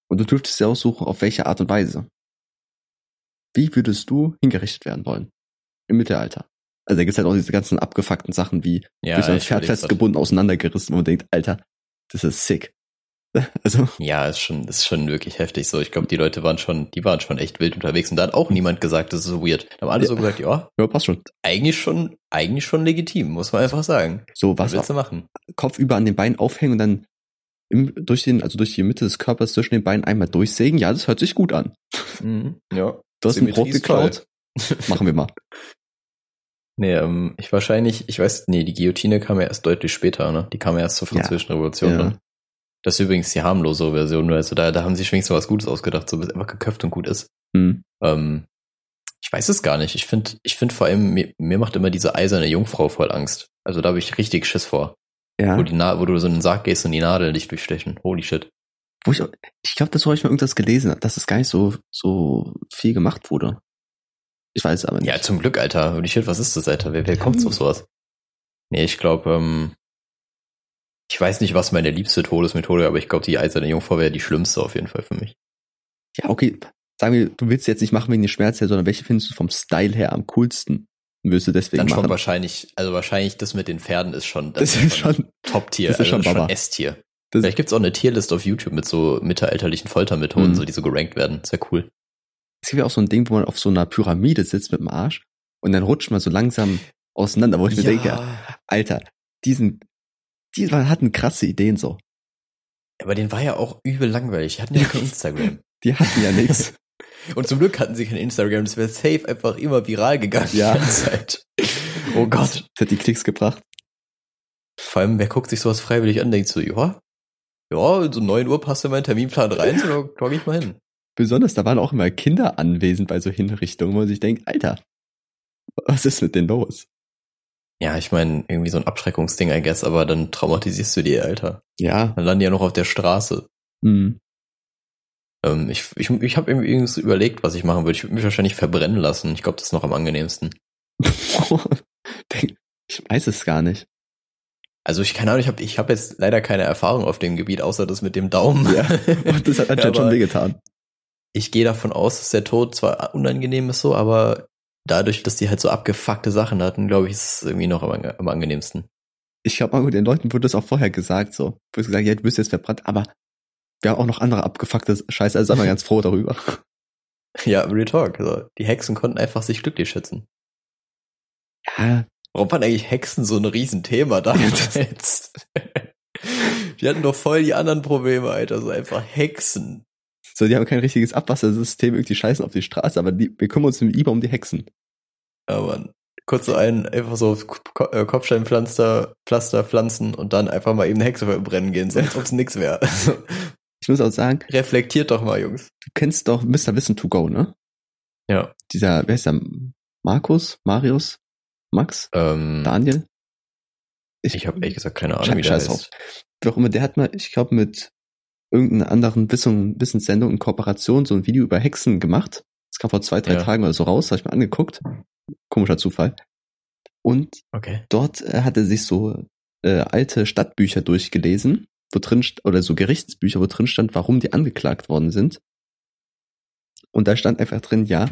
und du dürftest dir aussuchen, auf welche Art und Weise, wie würdest du hingerichtet werden wollen? Im Mittelalter. Also da gibt's halt auch diese ganzen abgefuckten Sachen wie Ja, durch ein Pferd festgebunden, auseinandergerissen und man denkt, Alter, das ist sick. Also, Ja, ist schon, ist schon wirklich heftig so. Ich glaube, die Leute waren schon, die waren schon echt wild unterwegs und da hat auch niemand gesagt, das ist so weird. Da haben alle Ja. so gesagt, ja, ja, passt schon. eigentlich schon, eigentlich schon legitim, muss man einfach sagen. So, Was was willst du machen? Kopf über an den Beinen aufhängen und dann im, durch den, also durch die Mitte des Körpers zwischen den Beinen einmal durchsägen, ja, das hört sich gut an. Mhm. Ja. Du hast ein Brot ist geklaut. Machen wir mal. Nee, ähm, ich wahrscheinlich, ich weiß, nee, die Guillotine kam ja erst deutlich später, ne? Die kam ja erst zur Ja. französischen Revolution Ja. dann. Das ist übrigens die harmlose Version, also da, da haben sie wenigstens was Gutes ausgedacht, so bis einfach geköpft und gut ist. Hm. Ähm, ich weiß es gar nicht. Ich finde, ich finde vor allem, mir, mir macht immer diese eiserne Jungfrau voll Angst. Also da habe ich richtig Schiss vor. Ja. Wo, die Na wo du so in den Sarg gehst und die Nadeln dich durchstechen. Holy shit. Wo ich, auch- ich glaube, das habe ich mal irgendwas gelesen, dass es gar nicht so, so viel gemacht wurde. Ich weiß es aber nicht. Ja, zum Glück, Alter. Holy shit, was ist das, Alter? Wer, wer kommt auf sowas? Nee, ich glaube, ähm, ich weiß nicht, was meine liebste Todesmethode, aber ich glaube, die eiserne Jungfrau wäre die schlimmste auf jeden Fall für mich. Ja, okay. Sagen wir, du willst jetzt nicht machen wegen den Schmerzen, sondern welche findest du vom Style her am coolsten? Würdest du deswegen Dann schon machen? wahrscheinlich, also wahrscheinlich das mit den Pferden ist schon, Das ist schon, Top-Tier, das ist also schon das ist schon. S-Tier. Das- Vielleicht gibt's auch eine Tierlist auf YouTube mit so mittelalterlichen Foltermethoden, Mhm. so die so gerankt werden. Sehr cool. es gibt ja auch so ein Ding, wo man auf so einer Pyramide sitzt mit dem Arsch und dann rutscht man so langsam auseinander, wo ich mir denke, Alter, diesen, die hatten krasse Ideen so. Aber den war ja auch übel langweilig. Die hatten ja kein Instagram. Die hatten ja nichts. Und zum Glück hatten sie kein Instagram. Das wäre safe einfach immer viral gegangen. Ja. Oh Gott. Das hat die Klicks gebracht. Vor allem, wer guckt sich sowas freiwillig an, denkt so, ja, ja, so 9 Uhr passt in meinen Terminplan rein, so da log ich mal hin. Besonders, da waren auch immer Kinder anwesend bei so Hinrichtungen, wo man sich denkt, Alter, was ist mit denen los? Ja, ich meine, irgendwie so ein Abschreckungsding, I guess, aber dann traumatisierst du die, Alter. Ja. Dann landen die ja noch auf der Straße. Hm. Ähm, ich ich, ich habe irgendwie übrigens überlegt, was ich machen würde. Ich würde mich wahrscheinlich verbrennen lassen. Ich glaube, das ist noch am angenehmsten. Ich weiß es gar nicht. Also ich keine Ahnung, ich habe ich hab jetzt leider keine Erfahrung auf dem Gebiet, außer das mit dem Daumen. Ja, Und das hat anscheinend schon wehgetan. Ich gehe davon aus, dass der Tod zwar unangenehm ist so, aber dadurch, dass die halt so abgefuckte Sachen hatten, glaube ich, ist es irgendwie noch am, am angenehmsten. Ich glaube mal, den Leuten wurde das auch vorher gesagt, so. Wurde gesagt, ja, du bist jetzt verbrannt, aber wir haben auch noch andere abgefuckte Scheiße, also sind wir ganz froh darüber. Ja, Real Talk. Also, die Hexen konnten einfach sich glücklich schätzen. Ja, Warum waren eigentlich Hexen so ein Riesenthema damals? die hatten doch voll die anderen Probleme, Alter. So einfach Hexen. So, die haben kein richtiges Abwassersystem, irgendwie scheißen auf die Straße, aber die, wir kümmern uns lieber um die Hexen. Aber kurz so einen, einfach so äh, Kopfsteinpflaster, Pflaster pflanzen und dann einfach mal eben eine Hexe verbrennen gehen, so als ob es nix wäre. Ich muss auch sagen, reflektiert doch mal, Jungs. du kennst doch Mr. Wissen to go, ne? Ja. Dieser, wer ist der? Markus? Marius? Max? Ähm, Daniel? ich habe ehrlich gesagt keine Ahnung, wie der heißt. Auch immer, der hat mal, ich glaube, mit irgendeiner anderen Wissen, Wissenssendung in Kooperation so ein Video über Hexen gemacht. Das kam vor zwei, drei Ja. Tagen oder so raus, habe ich mir angeguckt. Komischer Zufall. Und Okay. dort äh, hat er sich so äh, alte Stadtbücher durchgelesen, wo drin oder so Gerichtsbücher, wo drin stand, warum die angeklagt worden sind. Und da stand einfach drin, ja,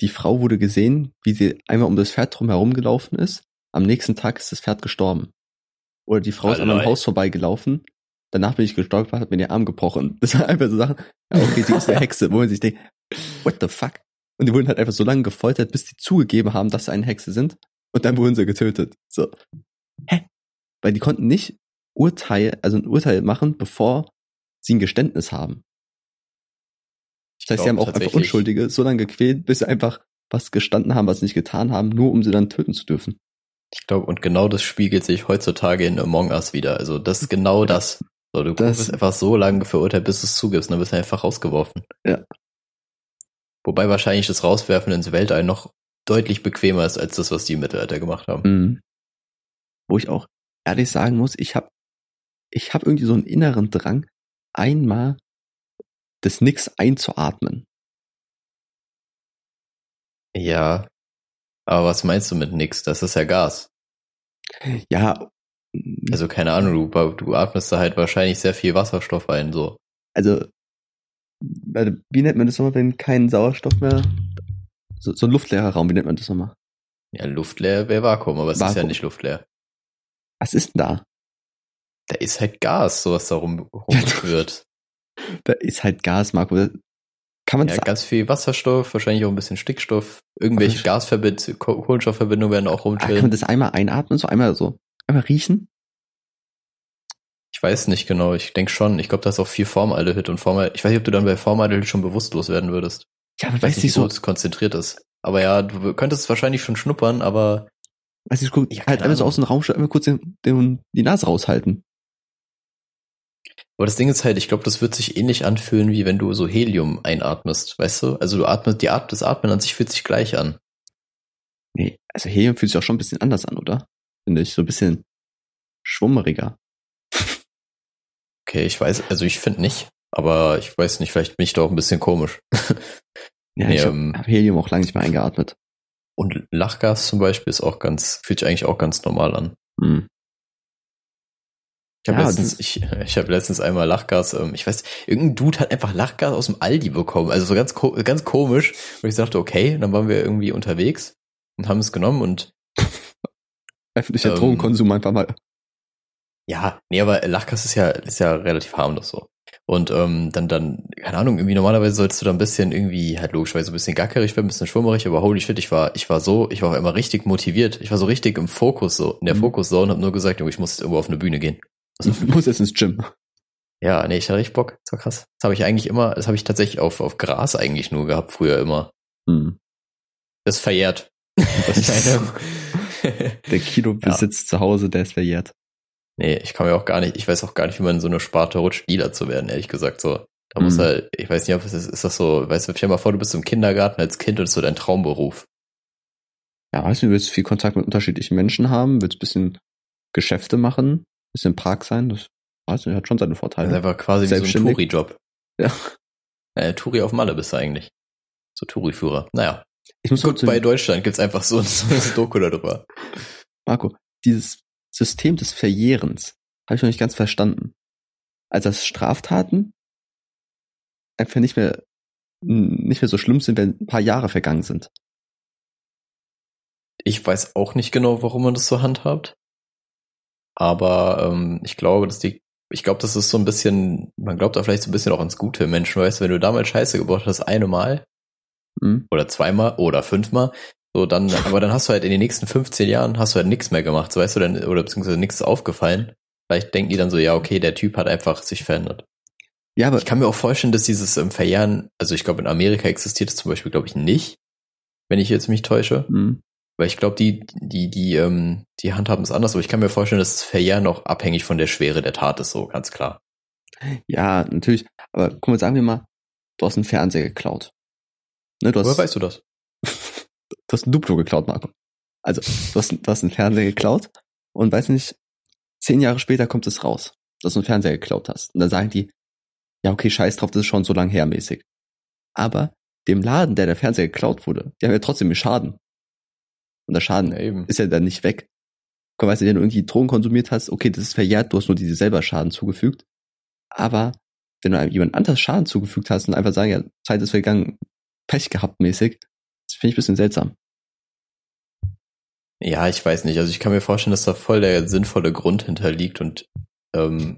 die Frau wurde gesehen, wie sie einmal um das Pferd drum herum gelaufen ist. Am nächsten Tag ist das Pferd gestorben. Oder die Frau ist an einem. Haus vorbeigelaufen. Danach bin ich gestolpert, hat mir den Arm gebrochen. Das waren einfach so Sachen. Ja, okay, sie ist eine Hexe, wo man sich denkt, what the fuck? Und die wurden halt einfach so lange gefoltert, bis die zugegeben haben, dass sie eine Hexe sind. Und dann wurden sie getötet. So. Hä? Weil die konnten nicht Urteil, also ein Urteil machen, bevor sie ein Geständnis haben. Das heißt, sie haben auch einfach Unschuldige so lange gequält, bis sie einfach was gestanden haben, was sie nicht getan haben, nur um sie dann töten zu dürfen. Ich glaube, und genau das spiegelt sich heutzutage in Among Us wieder. Also das ist genau das. So, du Das- bist einfach so lange verurteilt, bis du es zugibst, und dann bist du einfach rausgeworfen. Ja. Wobei wahrscheinlich das Rauswerfen ins Weltall noch deutlich bequemer ist als das, was die im Mittelalter gemacht haben. Mhm. Wo ich auch ehrlich sagen muss, ich habe ich hab irgendwie so einen inneren Drang, einmal das Nix einzuatmen. Ja. Aber was meinst du mit nix? Das ist ja Gas. Ja, Also keine Ahnung, du, du atmest da halt wahrscheinlich sehr viel Wasserstoff ein, so. also, wie nennt man das nochmal, wenn kein Sauerstoff mehr, so, so ein luftleerer Raum, wie nennt man das nochmal? Ja, luftleer wäre Vakuum, aber es ist ja Vakuum. nicht luftleer. Was ist denn da? Da ist halt Gas, so was da rum, rumschwirrt. Da ist halt Gas, Marco. Kann man Ja, ganz viel Wasserstoff, wahrscheinlich auch ein bisschen Stickstoff. Irgendwelche Gasverbindungen, Kohlenstoffverbindungen werden auch Ah, kann man rumchillen. das einmal einatmen, so einmal so, einmal riechen? Ich weiß nicht genau, ich denke schon. Ich glaube, da ist auch viel Formaldehyd und Formaldehyd. Ich weiß nicht, ob du dann bei Formaldehyd schon bewusstlos werden würdest. Ja, aber Ich weiß nicht, so, es konzentriert ist. Aber ja, du könntest es wahrscheinlich schon schnuppern, aber weiß nicht, guck, Ja, halt einmal so aus dem Raum, einmal kurz den, den, die Nase raushalten. Aber das Ding ist halt, ich glaube, das wird sich ähnlich anfühlen, wie wenn du so Helium einatmest, weißt du? Also du atmest, die Art, das Atmen an sich fühlt sich gleich an. Nee, also Helium fühlt sich auch schon ein bisschen anders an, oder? Finde ich, so ein bisschen schwummeriger. Okay, ich weiß, also ich finde nicht, aber ich weiß nicht, vielleicht bin ich da auch ein bisschen komisch. Ja, Nee, ich habe ähm, hab Helium auch lange nicht mehr eingeatmet. Und Lachgas zum Beispiel ist auch ganz, fühlt sich eigentlich auch ganz normal an. Hm. Ich habe Ja, letztens, ich, ich habe letztens einmal Lachgas, ähm, ich weiß, irgendein Dude hat einfach Lachgas aus dem Aldi bekommen, also so ganz, ganz komisch. Und ich dachte, okay, dann waren wir irgendwie unterwegs und haben es genommen und Öffentlicher Ähm, Drogenkonsum einfach mal. ja, nee, aber Lachgas ist ja, ist ja relativ harmlos so. Und ähm, dann, dann, keine Ahnung, irgendwie normalerweise sollst du da ein bisschen irgendwie, halt logischerweise ein bisschen gackerig werden, ein bisschen schwummerig, aber holy shit, ich war, ich war so, ich war auch immer richtig motiviert. Ich war so richtig im Fokus, so, in der Mhm. Fokuszone und hab nur gesagt, ich muss jetzt irgendwo auf eine Bühne gehen. Ich muss jetzt ins Gym. Ja, nee, ich hatte richtig Bock. Das war krass. Das habe ich eigentlich immer, das habe ich tatsächlich auf, auf Gras eigentlich nur gehabt, früher immer. Hm. Das ist verjährt. Das ist, der Kinobesitz ja. zu Hause, der ist verjährt. Nee, ich kann mir auch gar nicht, ich weiß auch gar nicht, wie man in so eine Sparte rutscht, Dealer zu werden, ehrlich gesagt. So, da mhm. muss halt, ich weiß nicht, ob es ist, ist das so, weißt du, stell mal vor, du bist im Kindergarten als Kind und ist so dein Traumberuf. Ja, weißt du, du willst viel Kontakt mit unterschiedlichen Menschen haben, willst ein bisschen Geschäfte machen, bisschen Park sein, das weiß nicht, hat schon seine Vorteile. Das ist einfach quasi wie so ein Touri-Job. Ja. Äh, Touri auf Malle bist du eigentlich. So Touri-Führer. Naja. Ich muss Gut, bei Deutschland gibt's einfach so, so ein Doku darüber. Marco, dieses System des Verjährens habe ich noch nicht ganz verstanden. Also dass Straftaten einfach nicht mehr nicht mehr so schlimm sind, wenn ein paar Jahre vergangen sind. Ich weiß auch nicht genau, warum man das so handhabt. Aber ähm, ich glaube, dass die, ich glaube, das ist so ein bisschen, man glaubt da vielleicht so ein bisschen auch ans gute Menschen, weißt du, wenn du damals Scheiße gebaut hast, eine Mal mhm. oder zweimal oder fünfmal, so dann, aber dann hast du halt in den nächsten 15 Jahren hast du halt nichts mehr gemacht, so weißt du, dann, oder beziehungsweise nichts aufgefallen. Vielleicht denken die dann so, ja, okay, der Typ hat einfach sich verändert. Ja, aber ich kann mir auch vorstellen, dass dieses ähm, Verjähren, also ich glaube, in Amerika existiert es zum Beispiel, glaube ich, nicht, wenn ich jetzt mich täusche. Mhm. Weil ich glaube, die, die, die, ähm, die handhaben es anders, aber ich kann mir vorstellen, dass das Verjähren auch abhängig von der Schwere der Tat ist, so ganz klar. Ja, natürlich. Aber guck mal, sagen wir mal, du hast einen Fernseher geklaut. Ne, du hast, Woher weißt du das? du hast ein Duplo geklaut, Marco. Also, du hast, du hast einen Fernseher geklaut und weiß nicht, zehn Jahre später kommt es raus, dass du einen Fernseher geklaut hast. Und dann sagen die, ja, okay, scheiß drauf, das ist schon so lang her mäßig. Aber dem Laden, der der Fernseher geklaut wurde, die haben ja trotzdem Schaden. Und der Schaden ja, ist ja dann nicht weg. Komm, weißt du, wenn du irgendwie Drogen konsumiert hast, okay, das ist verjährt, du hast nur diese selber Schaden zugefügt. Aber wenn du einem jemand anders Schaden zugefügt hast und einfach sagen, ja, Zeit ist vergangen, Pech gehabt mäßig, das finde ich ein bisschen seltsam. Ja, ich weiß nicht. Also ich kann mir vorstellen, dass da voll der sinnvolle Grund hinterliegt und ähm,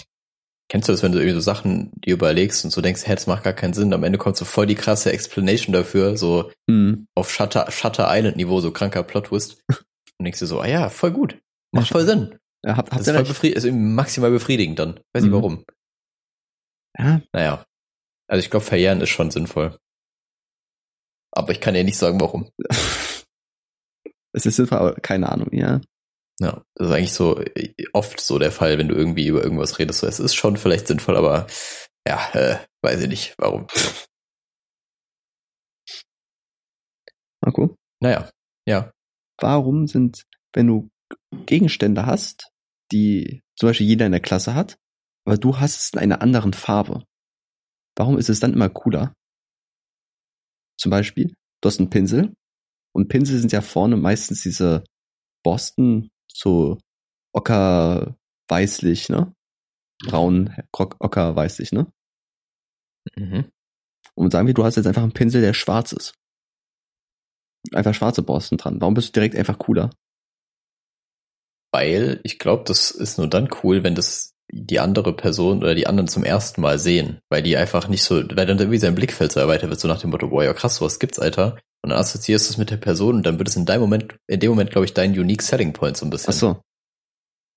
kennst du das, wenn du irgendwie so Sachen dir überlegst und so denkst, hä, das macht gar keinen Sinn, am Ende kommt so voll die krasse Explanation dafür, so mhm. auf Shutter, Shutter Island Niveau, so kranker Plot Twist. und denkst du so, ah ja, voll gut. Macht voll Sinn. Ja, hab, hab das ist, voll befried ist maximal befriedigend dann. Weiß mhm. nicht warum. Ja. Naja. Also ich glaube, verjähren ist schon sinnvoll. Aber ich kann ja nicht sagen, warum. es ist sinnvoll, aber keine Ahnung, ja. Ja, das ist eigentlich so äh, oft so der Fall, wenn du irgendwie über irgendwas redest. So, es ist schon vielleicht sinnvoll, aber ja, äh, weiß ich nicht, warum. Marco? Naja, ja. Warum sind, wenn du Gegenstände hast, die zum Beispiel jeder in der Klasse hat, aber du hast es in einer anderen Farbe, warum ist es dann immer cooler? Zum Beispiel, du hast einen Pinsel und Pinsel sind ja vorne meistens diese Borsten so ocker weißlich, ne? Braun, ocker weißlich, ne? Mhm. Und sagen wir, du hast jetzt einfach einen Pinsel, der schwarz ist. Einfach schwarze Borsten dran. Warum bist du direkt einfach cooler? Weil ich glaube, das ist nur dann cool, wenn das die andere Person oder die anderen zum ersten Mal sehen, weil die einfach nicht so, weil dann irgendwie sein Blickfeld so erweitert wird, so nach dem Motto, boah, ja krass, was gibt's, Alter? Und dann assoziierst du es mit der Person und dann wird es in deinem Moment, in dem Moment, glaube ich, dein unique Selling Point so ein bisschen. Ach so.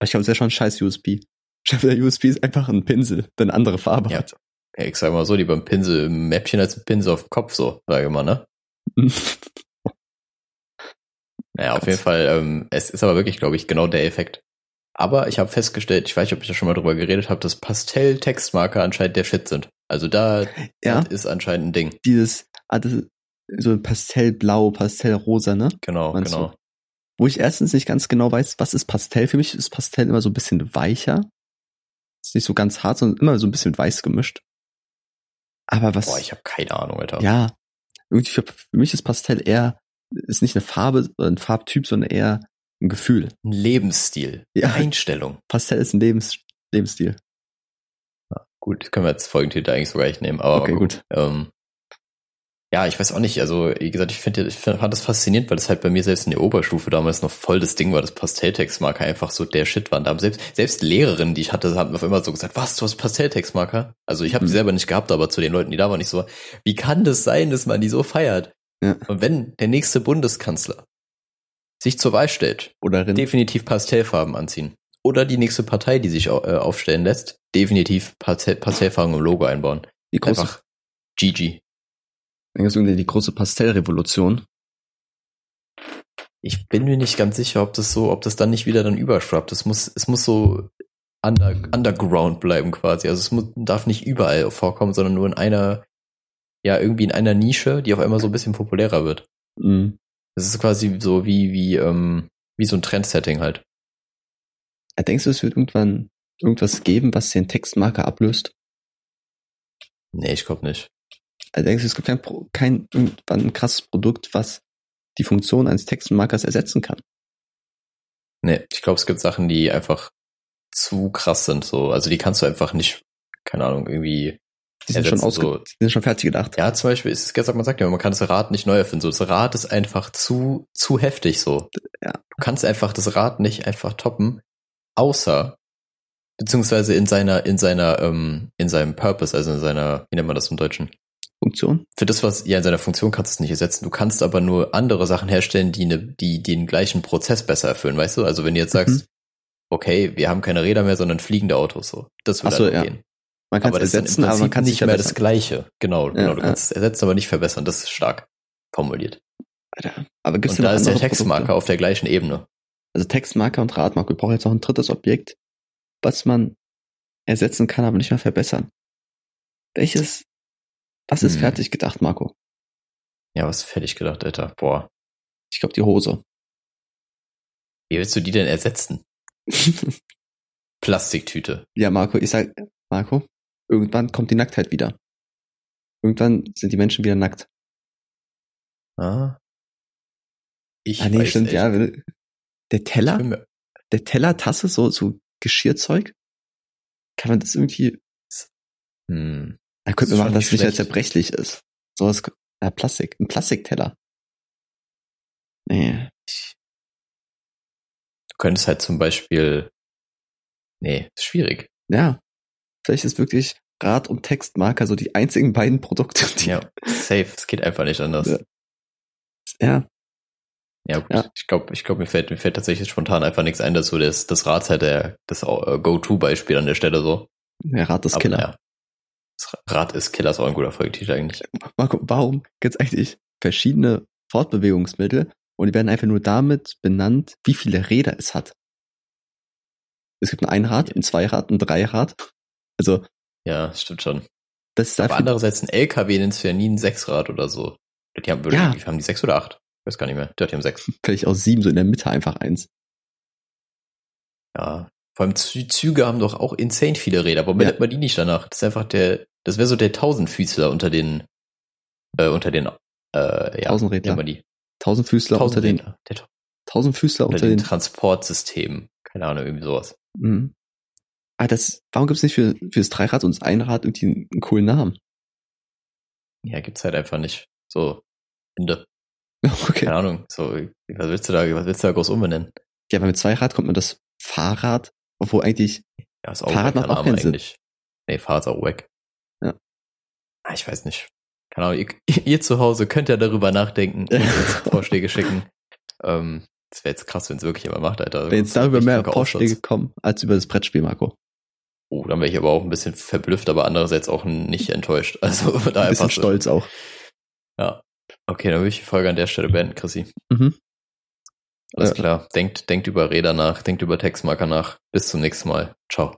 Ich glaube, es ist ja schon ein scheiß USB. Ich glaube, der USB ist einfach ein Pinsel, der eine andere Farbe ja. hat. Ja, ich sag mal so, lieber ein Pinsel im Mäppchen als ein Pinsel auf dem Kopf, so, sage ich mal, ne? naja, auf jeden Fall, ähm, es ist aber wirklich, glaube ich, genau der Effekt. Aber ich habe festgestellt, ich weiß nicht, ob ich da schon mal drüber geredet habe, dass Pastell-Textmarker anscheinend der Shit sind. Also da ja. ist anscheinend ein Ding. Dieses, ah, das, so Pastellblau, Pastellrosa, ne? Genau, Meinst genau. Du? Wo ich erstens nicht ganz genau weiß, was ist Pastell. Für mich ist Pastell immer so ein bisschen weicher. Ist nicht so ganz hart, sondern immer so ein bisschen weiß gemischt. Aber was. Boah, ich habe keine Ahnung, Alter. Ja. Irgendwie für, für mich ist Pastell eher, ist nicht eine Farbe ein Farbtyp, sondern eher ein Gefühl. Ein Lebensstil. Ja. Einstellung. Pastell ist ein Lebens, Lebensstil. Ja, gut, können wir jetzt Folgentitel eigentlich sogar nicht nehmen, aber okay, gut. Ähm, ja, ich weiß auch nicht. Also, wie gesagt, ich finde, ich fand das faszinierend, weil das halt bei mir selbst in der Oberstufe damals noch voll das Ding war, dass Pastelltextmarker einfach so der Shit waren. Da haben selbst, selbst Lehrerinnen, die ich hatte, haben auf immer so gesagt, was, du hast Pastelltextmarker? Also, ich habe mhm. die selber nicht gehabt, aber zu den Leuten, die da waren, nicht so, wie kann das sein, dass man die so feiert? Ja. Und wenn der nächste Bundeskanzler sich zur Wahl stellt, oder definitiv Pastellfarben anziehen. oder die nächste Partei, die sich äh, aufstellen lässt, definitiv Partei Parteifarben im Logo einbauen. Die große, Einfach GG. denkst du, die große Pastellrevolution. Ich bin mir nicht ganz sicher, ob das so, ob das dann nicht wieder dann überschwappt. Es muss, es muss so under, underground bleiben quasi. Also es muss, darf nicht überall vorkommen, sondern nur in einer, ja, irgendwie in einer Nische, die auf einmal so ein bisschen populärer wird. Mhm. Das ist quasi so wie, wie, ähm, wie so ein Trendsetting halt. Denkst du, es wird irgendwann irgendwas geben, was den Textmarker ablöst? Nee, ich glaube nicht. Also denkst du, es gibt kein, kein irgendwann ein krasses Produkt, was die Funktion eines Textmarkers ersetzen kann? Nee, ich glaube, es gibt Sachen, die einfach zu krass sind, so. Also die kannst du einfach nicht, keine Ahnung, irgendwie. Die sind schon ausge so. die sind schon fertig gedacht. Ja, zum Beispiel ist es gesagt, man sagt ja, man kann das Rad nicht neu erfinden. So, das Rad ist einfach zu, zu heftig so. Ja. Du kannst einfach das Rad nicht einfach toppen, außer, beziehungsweise in seiner, in seiner, ähm, in seinem Purpose, also in seiner, wie nennt man das im Deutschen? Funktion? Für das, was, ja, in seiner Funktion kannst du es nicht ersetzen. Du kannst aber nur andere Sachen herstellen, die, ne, die den gleichen Prozess besser erfüllen, weißt du? Also wenn du jetzt sagst, Mhm. okay, wir haben keine Räder mehr, sondern fliegende Autos, so. Das würde so, halt ja. gehen. Man kann aber es ist ersetzen, aber man kann nicht mehr das. Gleiche. Genau, genau. Ja, du ja. kannst es ersetzen, aber nicht verbessern. Das ist stark formuliert. Alter. Aber gibt's Und da ist der Textmarker Produkte? auf der gleichen Ebene. Also Textmarker und Radmarker. Wir brauchen jetzt noch ein drittes Objekt, was man ersetzen kann, aber nicht mehr verbessern. Welches, was ist Hm. fertig gedacht, Marco? Ja, was fertig gedacht, Alter. Boah. Ich glaube die Hose. Wie willst du die denn ersetzen? Plastiktüte. ja, Marco, ich sag, Marco, irgendwann kommt die Nacktheit wieder. Irgendwann sind die Menschen wieder nackt. Ah. Ich ah, nee, stimmt, echt. ja. Der Teller, der Teller, Tasse, so, so Geschirrzeug. Kann man das irgendwie, Hm. da Das könnte man machen, dass es nicht mehr zerbrechlich ist. So was, ja, Plastik, ein Plastikteller. Nee. Du könntest halt zum Beispiel. Nee, ist schwierig. Ja. Vielleicht ist wirklich Rad und Textmarker so die einzigen beiden Produkte, die, Ja, safe. Es geht einfach nicht anders. Ja. ja, Ja, gut. Ja. Ich glaube, ich glaub, mir fällt, mir fällt tatsächlich spontan einfach nichts ein dazu. Das, das Rad ist halt der, das äh, Go-To-Beispiel an der Stelle so. der Rad ist Aber Killer. ja. Das Rad ist Killer ist auch ein guter Folgetitel eigentlich. Marco, warum gibt's eigentlich verschiedene Fortbewegungsmittel und die werden einfach nur damit benannt, wie viele Räder es hat? Es gibt ein Einrad, ein Zweirad, ein Dreirad. Also, Ja, stimmt schon. das ist Aber andererseits ein LKW nennst du ja nie ein Sechsrad oder so. Die haben, Ja. wie haben die sechs oder acht? Ich weiß gar nicht mehr. Die haben sechs. vielleicht aus sieben, so in der Mitte einfach eins. Ja. Vor allem Zü Züge haben doch auch insane viele Räder. Warum Ja. nennt man die nicht danach? Das ist einfach der, das wäre so der Tausendfüßler unter den, äh, unter den, äh, ja. Tausendrädler. nennt man die? Tausendfüßler unter den, Tausendfüßler unter unter den den, Transportsystemen. Keine Ahnung, irgendwie sowas. mhm. Ah, das, warum gibt's nicht für, das Dreirad und das Einrad irgendwie einen, einen coolen Namen? Ja, gibt's halt einfach nicht. So, Ende. Okay. Keine Ahnung. So, was willst du da, was willst du da groß umbenennen? Ja, weil mit Zweirad kommt man das Fahrrad, obwohl eigentlich, Ja, ist auch Fahrrad macht auch keinen Sinn. eigentlich. Nee, Fahrrad ist auch wack. Ja. Ah, Ich weiß nicht. Keine Ahnung, ihr, ihr zu Hause könnt ja darüber nachdenken und uns Vorschläge schicken. Ähm, das wäre jetzt krass, wenn es wirklich jemand macht, Alter. wenn jetzt darüber mehr Vorschläge kommen, als über das Brettspiel, Marco. Oh, dann wäre ich aber auch ein bisschen verblüfft, aber andererseits auch nicht enttäuscht. Also da Ein bisschen stolz auch. Ja. Okay, dann würde ich die Folge an der Stelle beenden, Chrissy. Mhm. Alles Ja. klar. Denkt, denkt über Räder nach, denkt über Textmarker nach. Bis zum nächsten Mal. Ciao.